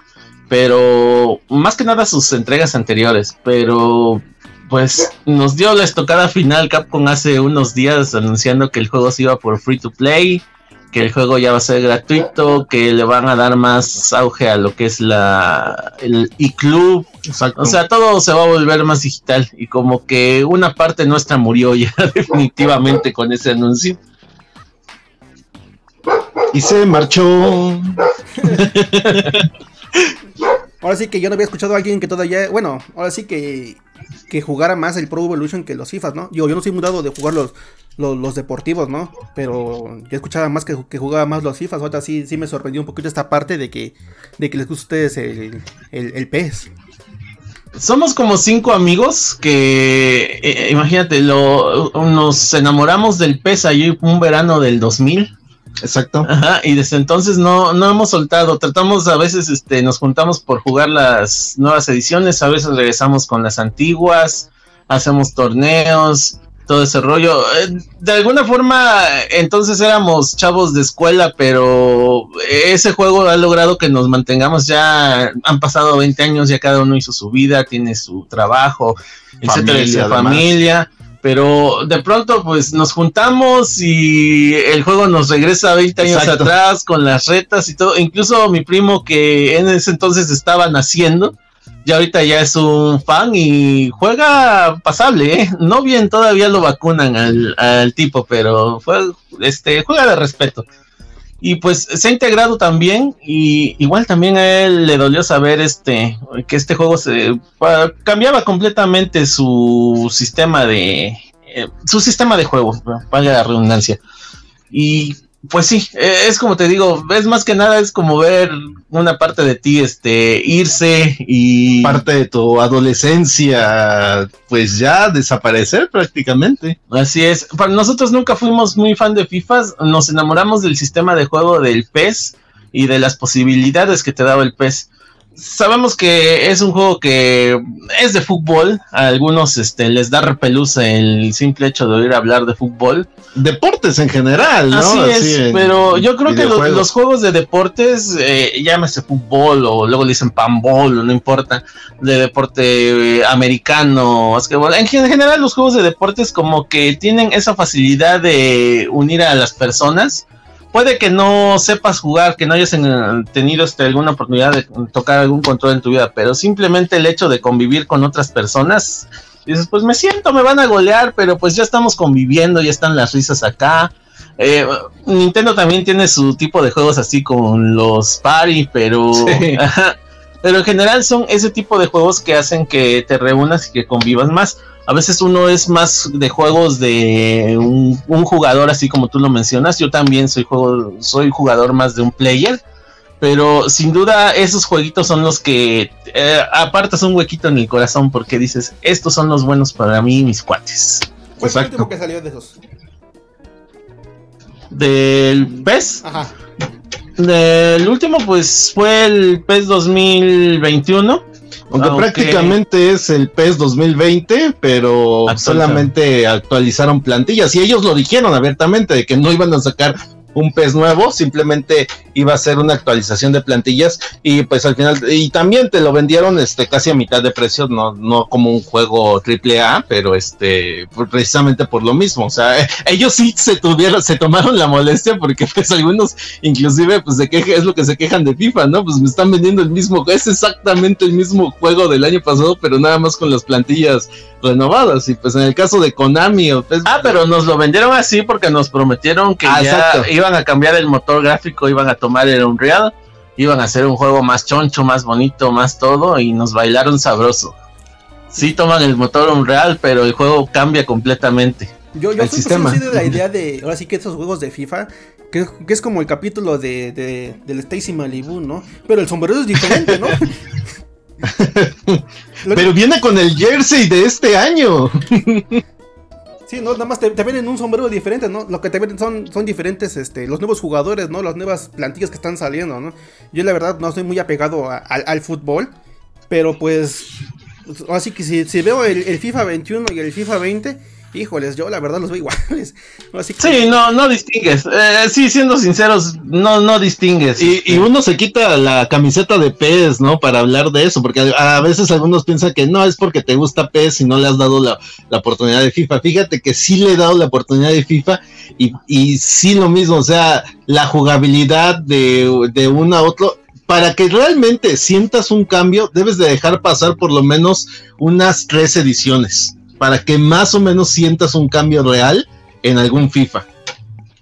C: pero más que nada sus entregas anteriores, pero pues nos dio la estocada final Capcom hace unos días anunciando que el juego se iba por free to play, que el juego ya va a ser gratuito, que le van a dar más auge a lo que es la el e-club. O sea, todo se va a volver más digital y como que una parte nuestra murió ya definitivamente con ese anuncio.
B: Y se marchó.
A: Ahora sí que yo no había escuchado a alguien que todavía, bueno, ahora sí que, que jugara más el Pro Evolution que los FIFAs, ¿no? Yo, yo no soy mudado de jugar los, los, deportivos, ¿no? Pero yo escuchaba más que, que, jugaba más los FIFAs, ahora sí, sí me sorprendió un poquito esta parte de que, de que les gusta a ustedes el, el.
C: Somos como cinco amigos que, eh, imagínate, lo, nos enamoramos del PES allí un verano del 2000
B: Exacto.
C: Ajá, y desde entonces no, no hemos soltado. Tratamos a veces, este, nos juntamos por jugar las nuevas ediciones, a veces regresamos con las antiguas, hacemos torneos, todo ese rollo. Eh, de alguna forma, entonces éramos chavos de escuela, pero ese juego ha logrado que nos mantengamos ya, han pasado 20 años, ya cada uno hizo su vida, tiene su trabajo, etcétera, familia pero de pronto pues nos juntamos y el juego nos regresa 20 años atrás con las retas y todo, incluso mi primo que en ese entonces estaba naciendo, ya ahorita ya es un fan y juega pasable, ¿eh? no bien todavía lo vacunan al, al tipo, pero fue, este, juega de respeto. Y pues se ha integrado también y igual también a él le dolió saber este que este juego se cambiaba completamente su sistema de eh, su sistema de juego, vaya la redundancia. Y pues sí, eh, es como te digo, es más que nada, es como ver una parte de ti este, irse y...
B: Parte de tu adolescencia, pues ya desaparecer prácticamente.
C: Así es, para nosotros nunca fuimos muy fan de FIFA, nos enamoramos del sistema de juego del PES y de las posibilidades que te daba el PES sabemos que es un juego que es de fútbol. A algunos este, les da repelús el simple hecho de oír hablar de fútbol.
B: Deportes en general, ¿no?
C: Así, es, pero yo creo que los, juegos de deportes, eh, llámese fútbol o luego le dicen panball o no importa, de deporte eh, americano, En general los juegos de deportes como que tienen esa facilidad de unir a las personas puede que no sepas jugar, que no hayas tenido este, alguna oportunidad de tocar algún control en tu vida, pero simplemente el hecho de convivir con otras personas, dices, pues me siento, me van a golear, pero pues ya estamos conviviendo, ya están las risas acá. Eh, Nintendo también tiene su tipo de juegos así con los party, pero... pero en general son ese tipo de juegos que hacen que te reúnas y que convivas más a veces uno es más de juegos de un, jugador, así como tú lo mencionas. Yo también soy, juego, soy jugador más de un player. Pero sin duda esos jueguitos son los que eh, apartas un huequito en el corazón porque dices, estos son los buenos para mí mis cuates.
A: ¿Cuál fue el último que salió de esos?
C: ¿Del PES? Ajá. El último pues fue el PES 2021
B: aunque prácticamente es el PES 2020, pero solamente actualizaron plantillas y ellos lo dijeron abiertamente de que no iban a sacar un pez nuevo, simplemente iba a ser una actualización de plantillas y pues al final y también te lo vendieron este casi a mitad de precio, no no como un juego triple A, pero este precisamente por lo mismo, o sea, ellos sí se tuvieron se tomaron la molestia porque pues algunos inclusive pues de queja es lo que se quejan de FIFA, ¿no? Pues me están vendiendo el mismo, es exactamente el mismo juego del año pasado, pero nada más con las plantillas renovadas y pues en el caso de Konami pues,
C: ah pero nos lo vendieron así porque nos prometieron que ah, ya iban a cambiar el motor gráfico iban a tomar el Unreal iban a hacer un juego más choncho más bonito más todo y nos bailaron sabroso sí toman el motor Unreal pero el juego cambia completamente
A: yo, yo siempre de la idea de ahora sí que esos juegos de FIFA que, es como el capítulo de, de, del Stacy Malibu, ¿no? Pero el sombrero es diferente, ¿no?
B: Pero viene con el jersey de este año.
A: Sí, no, nada más te, te un sombrero diferente, ¿no? Lo que te ven son, son diferentes, este, los nuevos jugadores, ¿no? Las nuevas plantillas que están saliendo, ¿no? Yo la verdad no estoy muy apegado al fútbol, pero pues, así que si, veo el, el, FIFA 21 y el FIFA 20, híjoles, yo la verdad los veo iguales.
C: Sí, no, no distingues. Eh, sí, siendo sinceros, no, no distingues.
B: Y, uno se quita la camiseta de PES, ¿no? Para hablar de eso, porque a, veces algunos piensan que no es porque te gusta PES y no le has dado la, oportunidad de FIFA. Fíjate que sí le he dado la oportunidad de FIFA y, y sí lo mismo, o sea, la jugabilidad de, de uno a otro para que realmente sientas un cambio, debes de dejar pasar por lo menos unas tres ediciones para que más o menos sientas un cambio real en algún FIFA.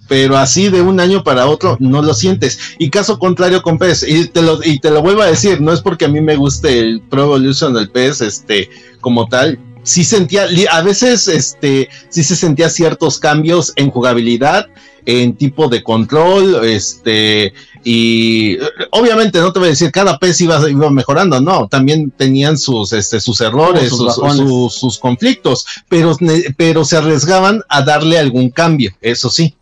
B: Pero así de un año para otro no lo sientes. Y caso contrario con PES, y te lo, y te lo vuelvo a decir, no es porque a mí me guste el Pro Evolution del PES este, como tal, sí sentía, a veces este, sí se sentía ciertos cambios en jugabilidad, en tipo de control, este, y obviamente no te voy a decir cada pez iba, iba mejorando, no, también tenían sus, este, sus errores, sus, conflictos, pero, pero se arriesgaban a darle algún cambio, eso sí.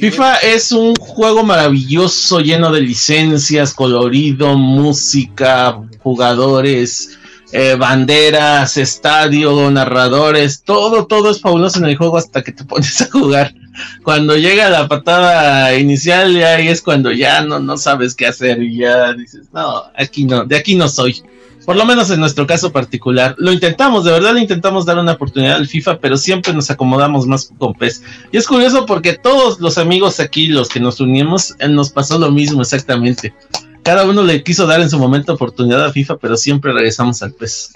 C: FIFA es un juego maravilloso, lleno de licencias, colorido, música, jugadores, eh, banderas, estadio, narradores, todo, todo es fabuloso en el juego hasta que te pones a jugar. Cuando llega la patada inicial, ya ahí es cuando ya no, no sabes qué hacer y ya dices, no, aquí no, de aquí no soy. Por lo menos en nuestro caso particular. Lo intentamos, de verdad le intentamos dar una oportunidad al FIFA, pero siempre nos acomodamos más con PES. Y es curioso porque todos los amigos aquí, los que nos unimos, eh, nos pasó lo mismo exactamente cada uno le quiso dar en su momento oportunidad a FIFA, pero siempre regresamos al PES.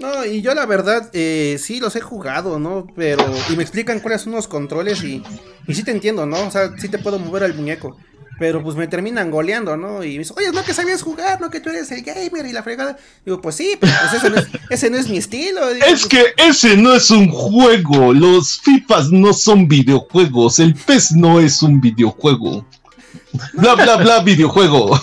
A: No, y yo la verdad, eh, sí los he jugado, ¿no? Pero, y me explican cuáles son los controles y, y sí te entiendo, ¿no? O sea, sí te puedo mover al muñeco. Pero pues me terminan goleando, ¿no? Y me dicen, oye, no que sabías jugar, no que tú eres el gamer y la fregada. Digo, pues sí, pero pues ese no es, ese no es mi estilo.
B: es
A: pues
B: que ese no es un juego. Los FIFAs no son videojuegos. El PES no es un videojuego. Bla, bla, bla, videojuego.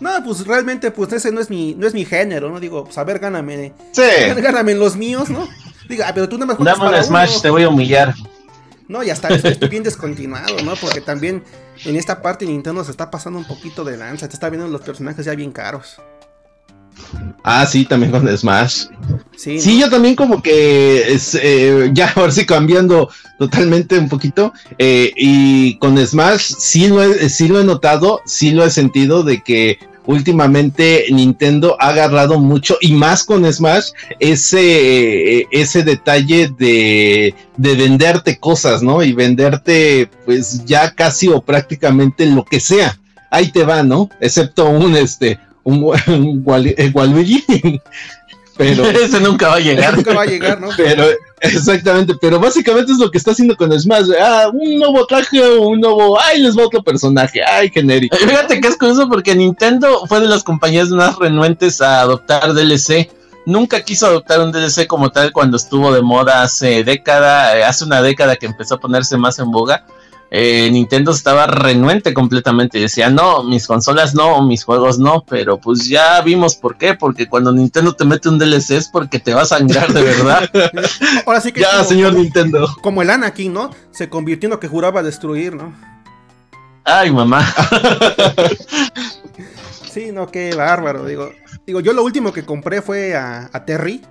A: No, pues realmente, pues ese no es mi, no es mi género, ¿no? Digo, pues a ver, gáname.
B: Sí.
A: Gáname en los míos, ¿no? Diga, ah, pero tú nada más
C: Dame un Smash, te voy a humillar.
A: No, ya está, estoy bien descontinuado, ¿no? Porque también en esta parte Nintendo se está pasando un poquito de lanza, te está viendo los personajes ya bien caros.
B: Ah, sí, también con Smash. Sí, yo también como que es, eh, ya ahora sí cambiando totalmente un poquito. Eh, y con Smash sí lo, he, sí lo he notado, sí lo he sentido de que últimamente Nintendo ha agarrado mucho y más con Smash ese, ese detalle de, de venderte cosas, ¿no? Y venderte pues ya casi o prácticamente lo que sea. Ahí te va, ¿no? Excepto un este un, un Waluigi.
C: pero ese nunca va a llegar.
A: Nunca va a llegar, ¿no?
B: Pero exactamente, pero básicamente es lo que está haciendo con Smash. Ah, un nuevo traje, un nuevo, ay, les va otro personaje, ay, genérico.
C: Fíjate que es curioso porque Nintendo fue de las compañías más renuentes a adoptar DLC. Nunca quiso adoptar un DLC como tal cuando estuvo de moda hace década, eh, hace una década que empezó a ponerse más en boga eh, Nintendo estaba renuente completamente. Decía, no, mis consolas no, mis juegos no, pero pues ya vimos por qué, porque cuando Nintendo te mete un DLC es porque te va a sangrar de verdad.
A: Ahora sí que...
B: Ya, señor Nintendo.
A: Como el Anakin, ¿no? Se convirtió en lo que juraba destruir, ¿no?
C: Ay, mamá.
A: sí, no, qué bárbaro. Digo, digo yo lo último que compré fue a, Terry.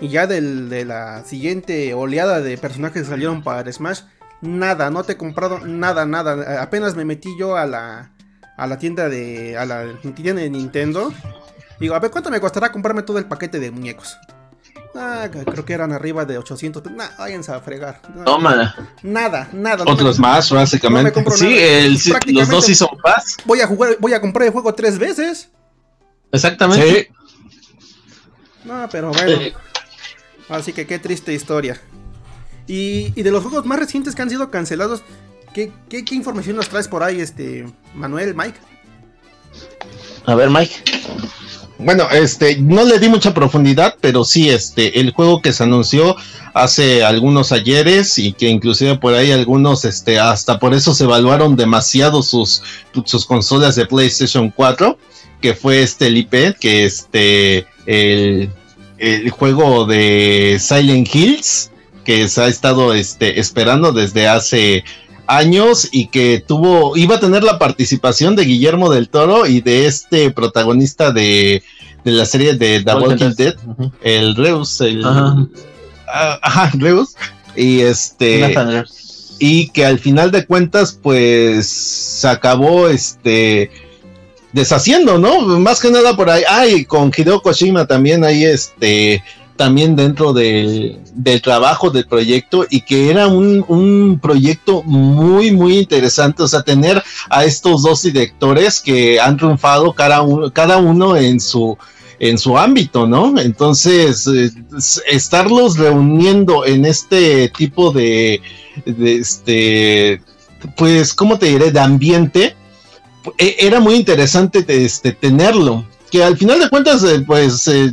A: Y ya de la siguiente oleada de personajes que salieron para Smash, nada, no te he comprado nada, nada. Apenas me metí yo a la, a la tienda de, a la tienda de Nintendo. Digo, a ver, ¿cuánto me costará comprarme todo el paquete de muñecos? Ah, creo que eran arriba de 800. Nah, váyanse a fregar.
C: Toma.
A: Nada, nada.
B: Otros más, básicamente.
C: sí, el, los dos sí son paz.
A: Voy a jugar, voy a comprar el juego tres veces.
C: Exactamente.
A: No, pero bueno. Así que qué triste historia. Y, de los juegos más recientes que han sido cancelados, ¿qué, qué, qué información nos traes por ahí, este Manuel, Mike?
C: A ver, Mike.
B: Bueno, este, no le di mucha profundidad, pero sí, este, el juego que se anunció hace algunos ayeres y que inclusive por ahí algunos, este, hasta por eso se evaluaron demasiado sus, sus consolas de PlayStation 4, que fue este el IP, que este, el, el juego de Silent Hills, que se ha estado, este, esperando desde hace años y que tuvo, iba a tener la participación de Guillermo del Toro y de este protagonista de, de la serie de The Walking Dead, el Reus, el, ah, ajá. Reus, y este, y que al final de cuentas, pues, se acabó, este, deshaciendo, ¿no? Más que nada por ahí, ay, con Hideo Kojima también ahí, este, también dentro del, trabajo del proyecto y que era un, proyecto muy, muy interesante. O sea, tener a estos dos directores que han triunfado cada uno, cada uno en su en su ámbito, ¿no? Entonces, eh, estarlos reuniendo en este tipo de, este, pues, ¿cómo te diré? De ambiente, e, era muy interesante este, tenerlo. Que al final de cuentas, eh, pues, eh,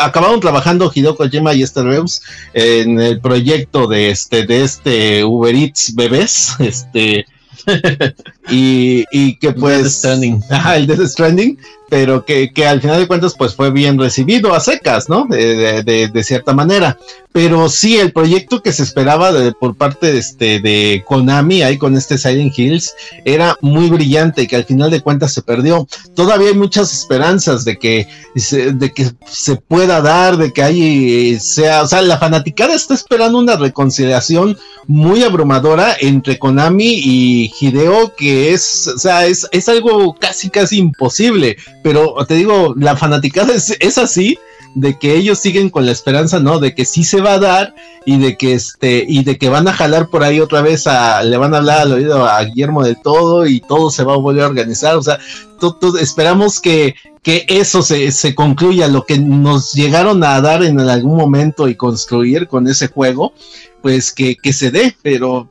B: acabaron trabajando Hideo Kojima y Esther Reus en el proyecto de este de este Uber Eats bebés, este y, y, que pues
C: Death Stranding.
B: Ajá, el Death Stranding pero que, que, al final de cuentas pues fue bien recibido a secas, ¿no? De, de, de cierta manera. Pero sí, el proyecto que se esperaba de, por parte de, este, de Konami ahí con este Silent Hills era muy brillante y que al final de cuentas se perdió. Todavía hay muchas esperanzas de que se, de que se pueda dar, de que hay sea, o sea, la fanaticada está esperando una reconciliación muy abrumadora entre Konami y Hideo que es, o sea, es, es algo casi casi imposible. Pero te digo, la fanaticada es, así, de que ellos siguen con la esperanza, ¿no? De que sí se va a dar y de que este, y de que van a jalar por ahí otra vez a, le van a hablar al oído a Guillermo del todo y todo se va a volver a organizar, o sea, esperamos que, que eso se, se, concluya, lo que nos llegaron a dar en algún momento y construir con ese juego, pues que, que se dé, pero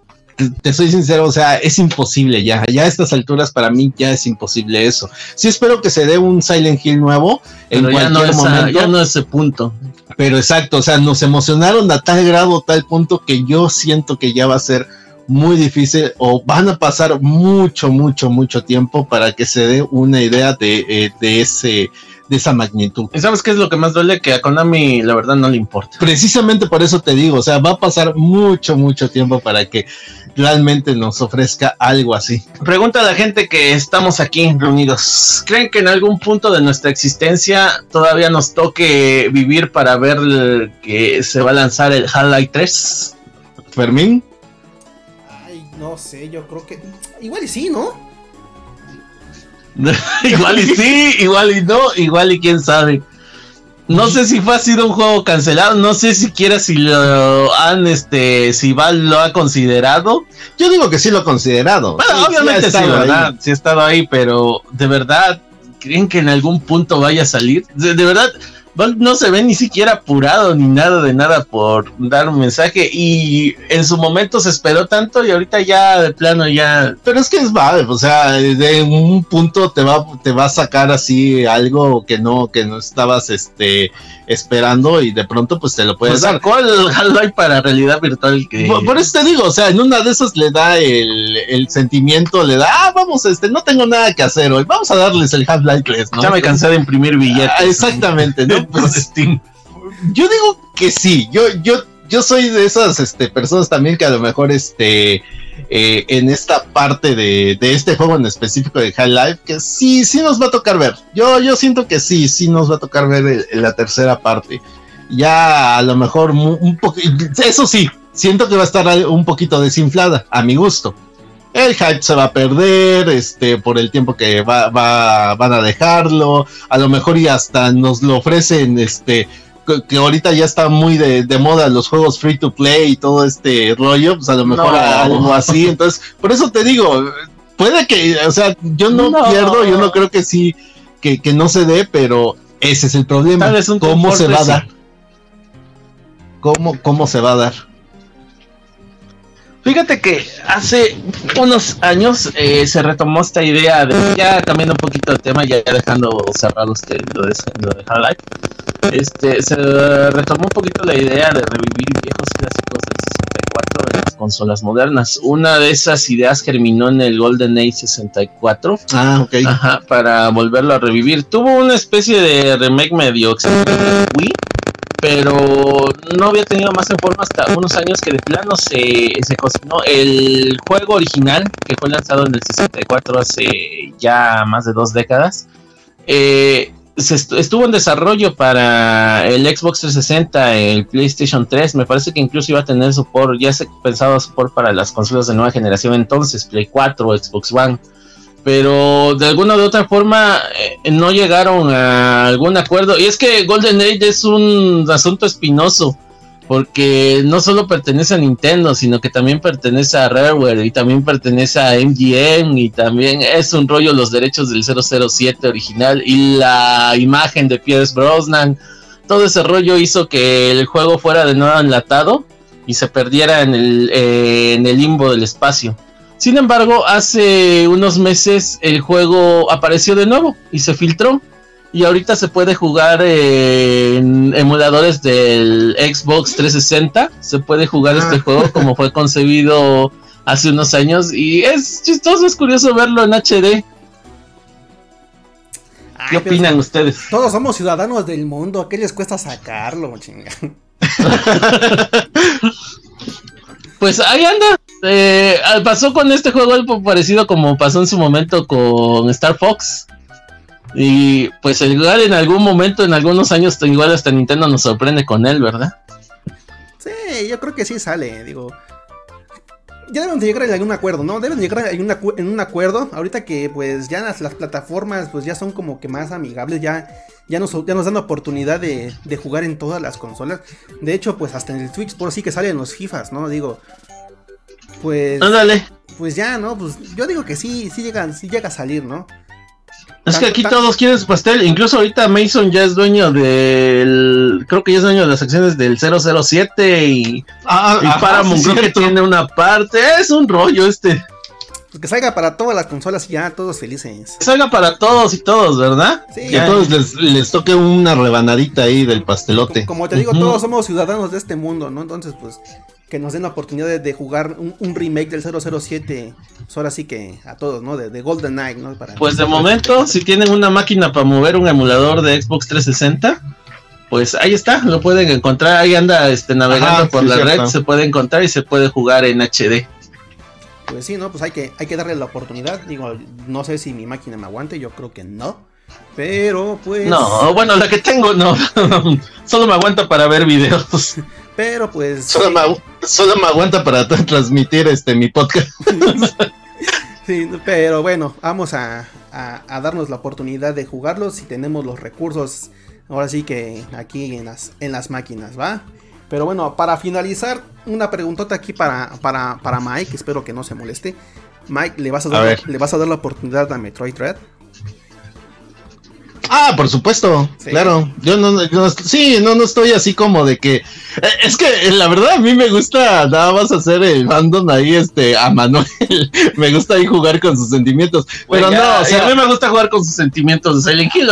B: te, soy sincero, o sea, es imposible ya. Ya a estas alturas para mí ya es imposible eso. Sí espero que se dé un Silent Hill nuevo
C: en cualquier no momento. ya no es ese punto.
B: Pero exacto, o sea, nos emocionaron a tal grado, tal punto que yo siento que ya va a ser muy difícil o van a pasar mucho, mucho, mucho tiempo para que se dé una idea de, eh, de ese de esa magnitud.
C: ¿Y sabes qué es lo que más duele? Que a Konami la verdad no le importa.
B: Precisamente por eso te digo, o sea, va a pasar mucho, mucho tiempo para que realmente nos ofrezca algo así.
C: Pregunta a la gente que estamos aquí reunidos. ¿Creen que en algún punto de nuestra existencia todavía nos toque vivir para ver que se va a lanzar el Half-Life 3?
B: Fermín.
A: Ay, no sé, yo creo que igual y sí, ¿no?
C: igual y sí, igual y no, igual y quién sabe. No sé si fue ha sido un juego cancelado, no sé siquiera si lo han, este, si Val lo ha considerado.
B: Yo digo que sí lo ha considerado.
C: Bueno, obviamente sí, ¿verdad? Sí ha estado ahí, pero de verdad, ¿creen que en algún punto vaya a salir? de verdad, no se ve ni siquiera apurado ni nada de nada por dar un mensaje y en su momento se esperó tanto y ahorita ya de plano ya.
B: Pero es que es vale, o sea, de un punto te va, te va a sacar así algo que no, que no estabas este esperando y de pronto pues te lo puedes pues dar.
C: Sacó el Half-Life para realidad virtual que.
B: Por, eso te digo, o sea, en una de esas le da el, el, sentimiento, le da, ah, vamos, este, no tengo nada que hacer hoy, vamos a darles el Half-Life 3,
C: ¿no? Ya me cansé de imprimir billetes. Ah,
B: exactamente, ¿no? Pues, yo digo que sí, yo, yo, yo soy de esas este, personas también que a lo mejor este, eh, en esta parte de, este juego en específico de High Life, que sí, sí nos va a tocar ver. Yo, yo siento que sí, sí nos va a tocar ver la tercera parte. Ya a lo mejor un poco, eso sí, siento que va a estar un poquito desinflada, a mi gusto. El hype se va a perder, este, por el tiempo que va, va, van a dejarlo, a lo mejor y hasta nos lo ofrecen, este, que ahorita ya está muy de, moda los juegos free to play y todo este rollo, pues a lo mejor algo así. Entonces, por eso te digo, puede que, o sea, yo no, pierdo, yo no creo que sí, que, no se dé, pero ese es el problema. ¿Cómo se va a dar? ¿Cómo, ¿Cómo se va a dar?
C: Fíjate que hace unos años eh, se retomó esta idea de, ya cambiando un poquito el tema, ya dejando cerrado este, lo de, lo de Half-Life, este, se retomó un poquito la idea de revivir viejos clásicos del 64 en las consolas modernas. Una de esas ideas germinó en el Golden Age 64.
B: Ah, ok.
C: Ajá, para volverlo a revivir. Tuvo una especie de remake medio Wii pero no había tenido más en forma hasta unos años que de plano se, se cocinó el juego original que fue lanzado en el 64 hace ya más de dos décadas. Eh, se estuvo en desarrollo para el Xbox 360, el PlayStation 3, me parece que incluso iba a tener support, ya se pensaba support para las consolas de nueva generación entonces, Play 4, Xbox One pero de alguna u otra forma eh, no llegaron a algún acuerdo. Y es que Golden Age es un asunto espinoso, porque no solo pertenece a Nintendo, sino que también pertenece a Rareware y también pertenece a MGM y también es un rollo los derechos del 007 original y la imagen de Pierce Brosnan. Todo ese rollo hizo que el juego fuera de nuevo enlatado y se perdiera en el, eh, en el limbo del espacio. Sin embargo, hace unos meses el juego apareció de nuevo y se filtró. Y ahorita se puede jugar en emuladores del Xbox 360. Se puede jugar ah. este juego como fue concebido hace unos años. Y es chistoso, es curioso verlo en HD. ¿Qué opinan ustedes?
A: Todos somos ciudadanos del mundo. ¿A qué les cuesta sacarlo, chinga?
C: pues ahí anda. Eh, pasó con este juego algo parecido como pasó en su momento con Star Fox. Y pues igual en algún momento, en algunos años, igual hasta Nintendo nos sorprende con él, ¿verdad?
A: Sí, yo creo que sí sale, digo. Ya deben de llegar a algún acuerdo, ¿no? Deben llegar a en un acuerdo. Ahorita que pues ya las, plataformas pues ya son como que más amigables, ya, ya, nos, ya nos dan la oportunidad de, de, jugar en todas las consolas. De hecho, pues hasta en el Switch por sí que salen los FIFAs, ¿no? Digo, pues.
C: Ándale.
A: Pues ya, ¿no? Pues yo digo que sí, sí llegan, sí llega a salir, ¿no?
C: Es que aquí todos quieren su pastel. Incluso ahorita Mason ya es dueño del. Creo que ya es dueño de las acciones del 007 y. Ah, y Paramount creo que tiene una parte. Es un rollo este.
A: Pues que salga para todas las consolas y ya todos felices.
C: Que salga para todos y todos, ¿verdad?
B: Sí. Que a todos les, toque una rebanadita ahí del pastelote.
A: Como, te digo, todos somos ciudadanos de este mundo, ¿no? Entonces, pues, que nos den la oportunidad de, jugar un, remake del 007. Pues ahora sí que a todos, ¿no? De, Golden Knight, ¿no?
C: pues de momento, si tienen una máquina para mover un emulador de Xbox 360, pues ahí está, lo pueden encontrar. Ahí anda este, navegando por la red, se puede encontrar y se puede jugar en HD.
A: Pues sí, ¿no? Pues hay que, hay que darle la oportunidad. Digo, no sé si mi máquina me aguante, yo creo que no. Pero pues.
C: No, bueno, la que tengo no. solo me aguanta para ver videos.
A: Pero pues.
B: Solo, me, aguanta para transmitir este mi podcast.
A: sí, pero bueno, vamos a, darnos la oportunidad de jugarlos si tenemos los recursos. Ahora sí que aquí en las, en las máquinas, ¿va? Pero bueno, para finalizar, una preguntota aquí para, para, para Mike, espero que no se moleste. Mike, ¿le vas a dar, ¿le vas a dar la oportunidad a Metroid Dread?
B: Ah, por supuesto, claro. Yo no, sí, no, no estoy así como de que. Eh, es que eh, la verdad a mí me gusta nada más hacer el fandom ahí, este, a Manuel. me gusta ahí jugar con sus sentimientos. Pero no, o sea,
C: a mí me gusta jugar con sus sentimientos de Silent Hill.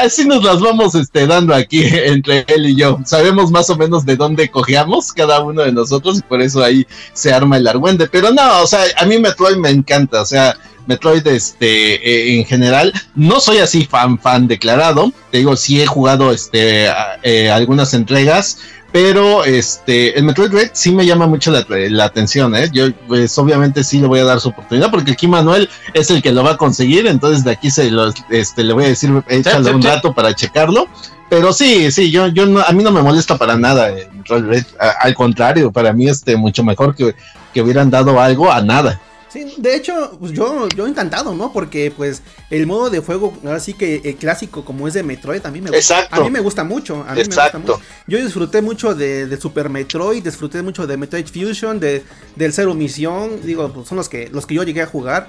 B: así nos las vamos este, dando aquí entre él y yo. Sabemos más o menos de dónde cojeamos cada uno de nosotros y por eso ahí se arma el argüende. Pero no, o sea, a mí Metroid me encanta, o sea Metroid este eh, en general no soy así fan fan declarado te digo sí he jugado este eh, algunas entregas pero este el Metroid Red sí me llama mucho la, atención ¿eh? yo pues obviamente sí le voy a dar su oportunidad porque aquí Manuel es el que lo va a conseguir entonces de aquí se lo, este le voy a decir échale un rato para checarlo pero sí sí yo yo no, a mí no me molesta para nada el Metroid Red. al contrario, para mí este mucho mejor que, que hubieran dado algo a nada.
A: Sí, de hecho, pues yo, yo encantado, ¿no? Porque pues el modo de fuego, ahora sí que el clásico como es de Metroid, a mí me gusta. A mí me gusta mucho. A mí Exacto. Me gusta mucho. Yo disfruté mucho de, Super Metroid, disfruté mucho de Metroid Fusion, de, del Zero Misión. Digo, pues son los que, los que yo llegué a jugar.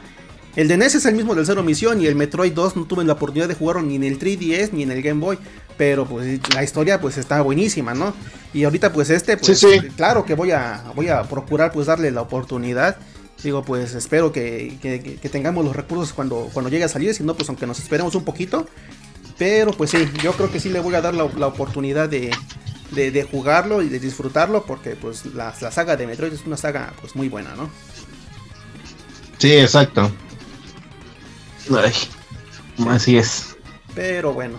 A: El de NES es el mismo del Zero Misión y el Metroid 2 no tuve la oportunidad de jugarlo ni en el 3DS ni en el Game Boy. Pero pues la historia pues está buenísima, ¿no? Y ahorita pues este, pues claro que voy a, voy a procurar pues darle la oportunidad. Digo, pues espero que, tengamos los recursos cuando, cuando llegue a salir, si no, pues aunque nos esperemos un poquito. Pero pues sí, yo creo que sí le voy a dar la, oportunidad de, jugarlo y de disfrutarlo, porque pues la, saga de Metroid es una saga pues muy buena, ¿no?
B: Sí, exacto.
C: así es.
A: Pero bueno,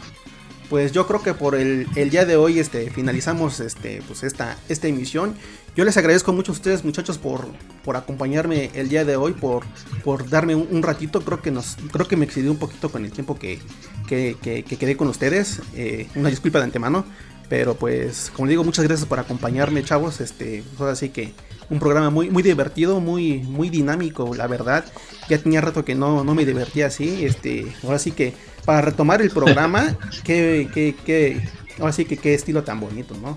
A: pues yo creo que por el, el, día de hoy este, finalizamos este, pues esta, esta emisión. Yo les agradezco mucho a ustedes, muchachos, por, por acompañarme el día de hoy, por, por darme un, ratito. Creo que nos, creo que me excedí un poquito con el tiempo que, que, quedé con ustedes. Eh, una disculpa de antemano. Pero pues, como digo, muchas gracias por acompañarme, chavos. Este, ahora sí que un programa muy, muy divertido, muy, muy dinámico, la verdad. Ya tenía rato que no, no me divertía así. Este, ahora sí que para retomar el programa, que, que, que, ahora sí que qué estilo tan bonito, ¿no?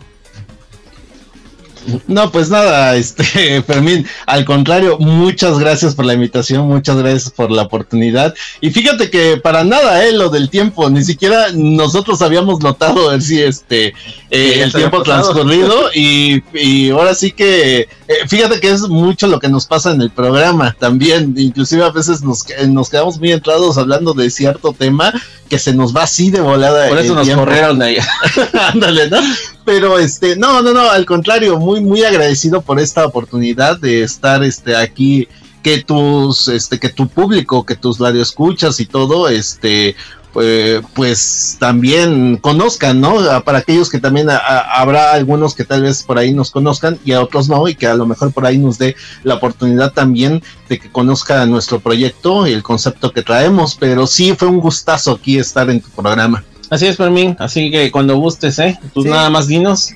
B: No, pues nada, este, Fermín, al contrario, muchas gracias por la invitación, muchas gracias por la oportunidad. Y fíjate que para nada, eh, lo del tiempo, ni siquiera nosotros habíamos notado así, este, eh, el tiempo transcurrido y, y, ahora sí que, eh, fíjate que es mucho lo que nos pasa en el programa también, inclusive a veces nos, nos quedamos muy entrados hablando de cierto tema que se nos va así de volada.
C: Por eso nos corrieron de ahí.
B: Ándale, ¿no? Pero este, no, no, no, al contrario, muy, muy agradecido por esta oportunidad de estar este aquí que tus este que tu público que tus escuchas y todo este eh, pues también conozcan, ¿no? Para aquellos que también habrá algunos que tal vez por ahí nos conozcan y a otros no, y que a lo mejor por ahí nos dé la oportunidad también de que conozca nuestro proyecto y el concepto que traemos, pero sí fue un gustazo aquí estar en tu programa.
C: Así es, Fermín, así que cuando gustes, ¿eh? Pues nada más dinos.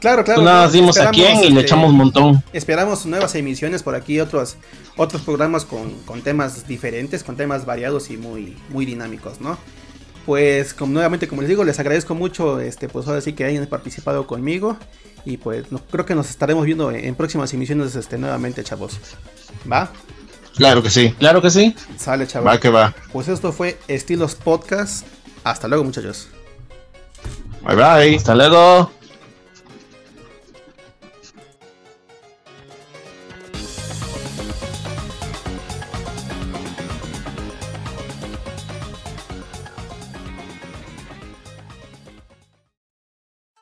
A: Claro, claro.
C: nada más dimos a quién y le este, echamos un montón.
A: Esperamos nuevas emisiones por aquí, otros otros programas con, temas diferentes, con temas variados y muy, muy dinámicos, ¿no? Pues como, nuevamente, como les digo, les agradezco mucho, este, pues ahora sí que hayan participado conmigo. Y pues creo que nos estaremos viendo en, próximas emisiones este, nuevamente, chavos. ¿Va?
B: Claro que sí.
C: Claro que sí.
A: Sale, chavos.
B: Va que va.
A: Pues esto fue Estilos Podcast. Hasta luego, muchachos.
B: Bye bye.
C: Hasta luego.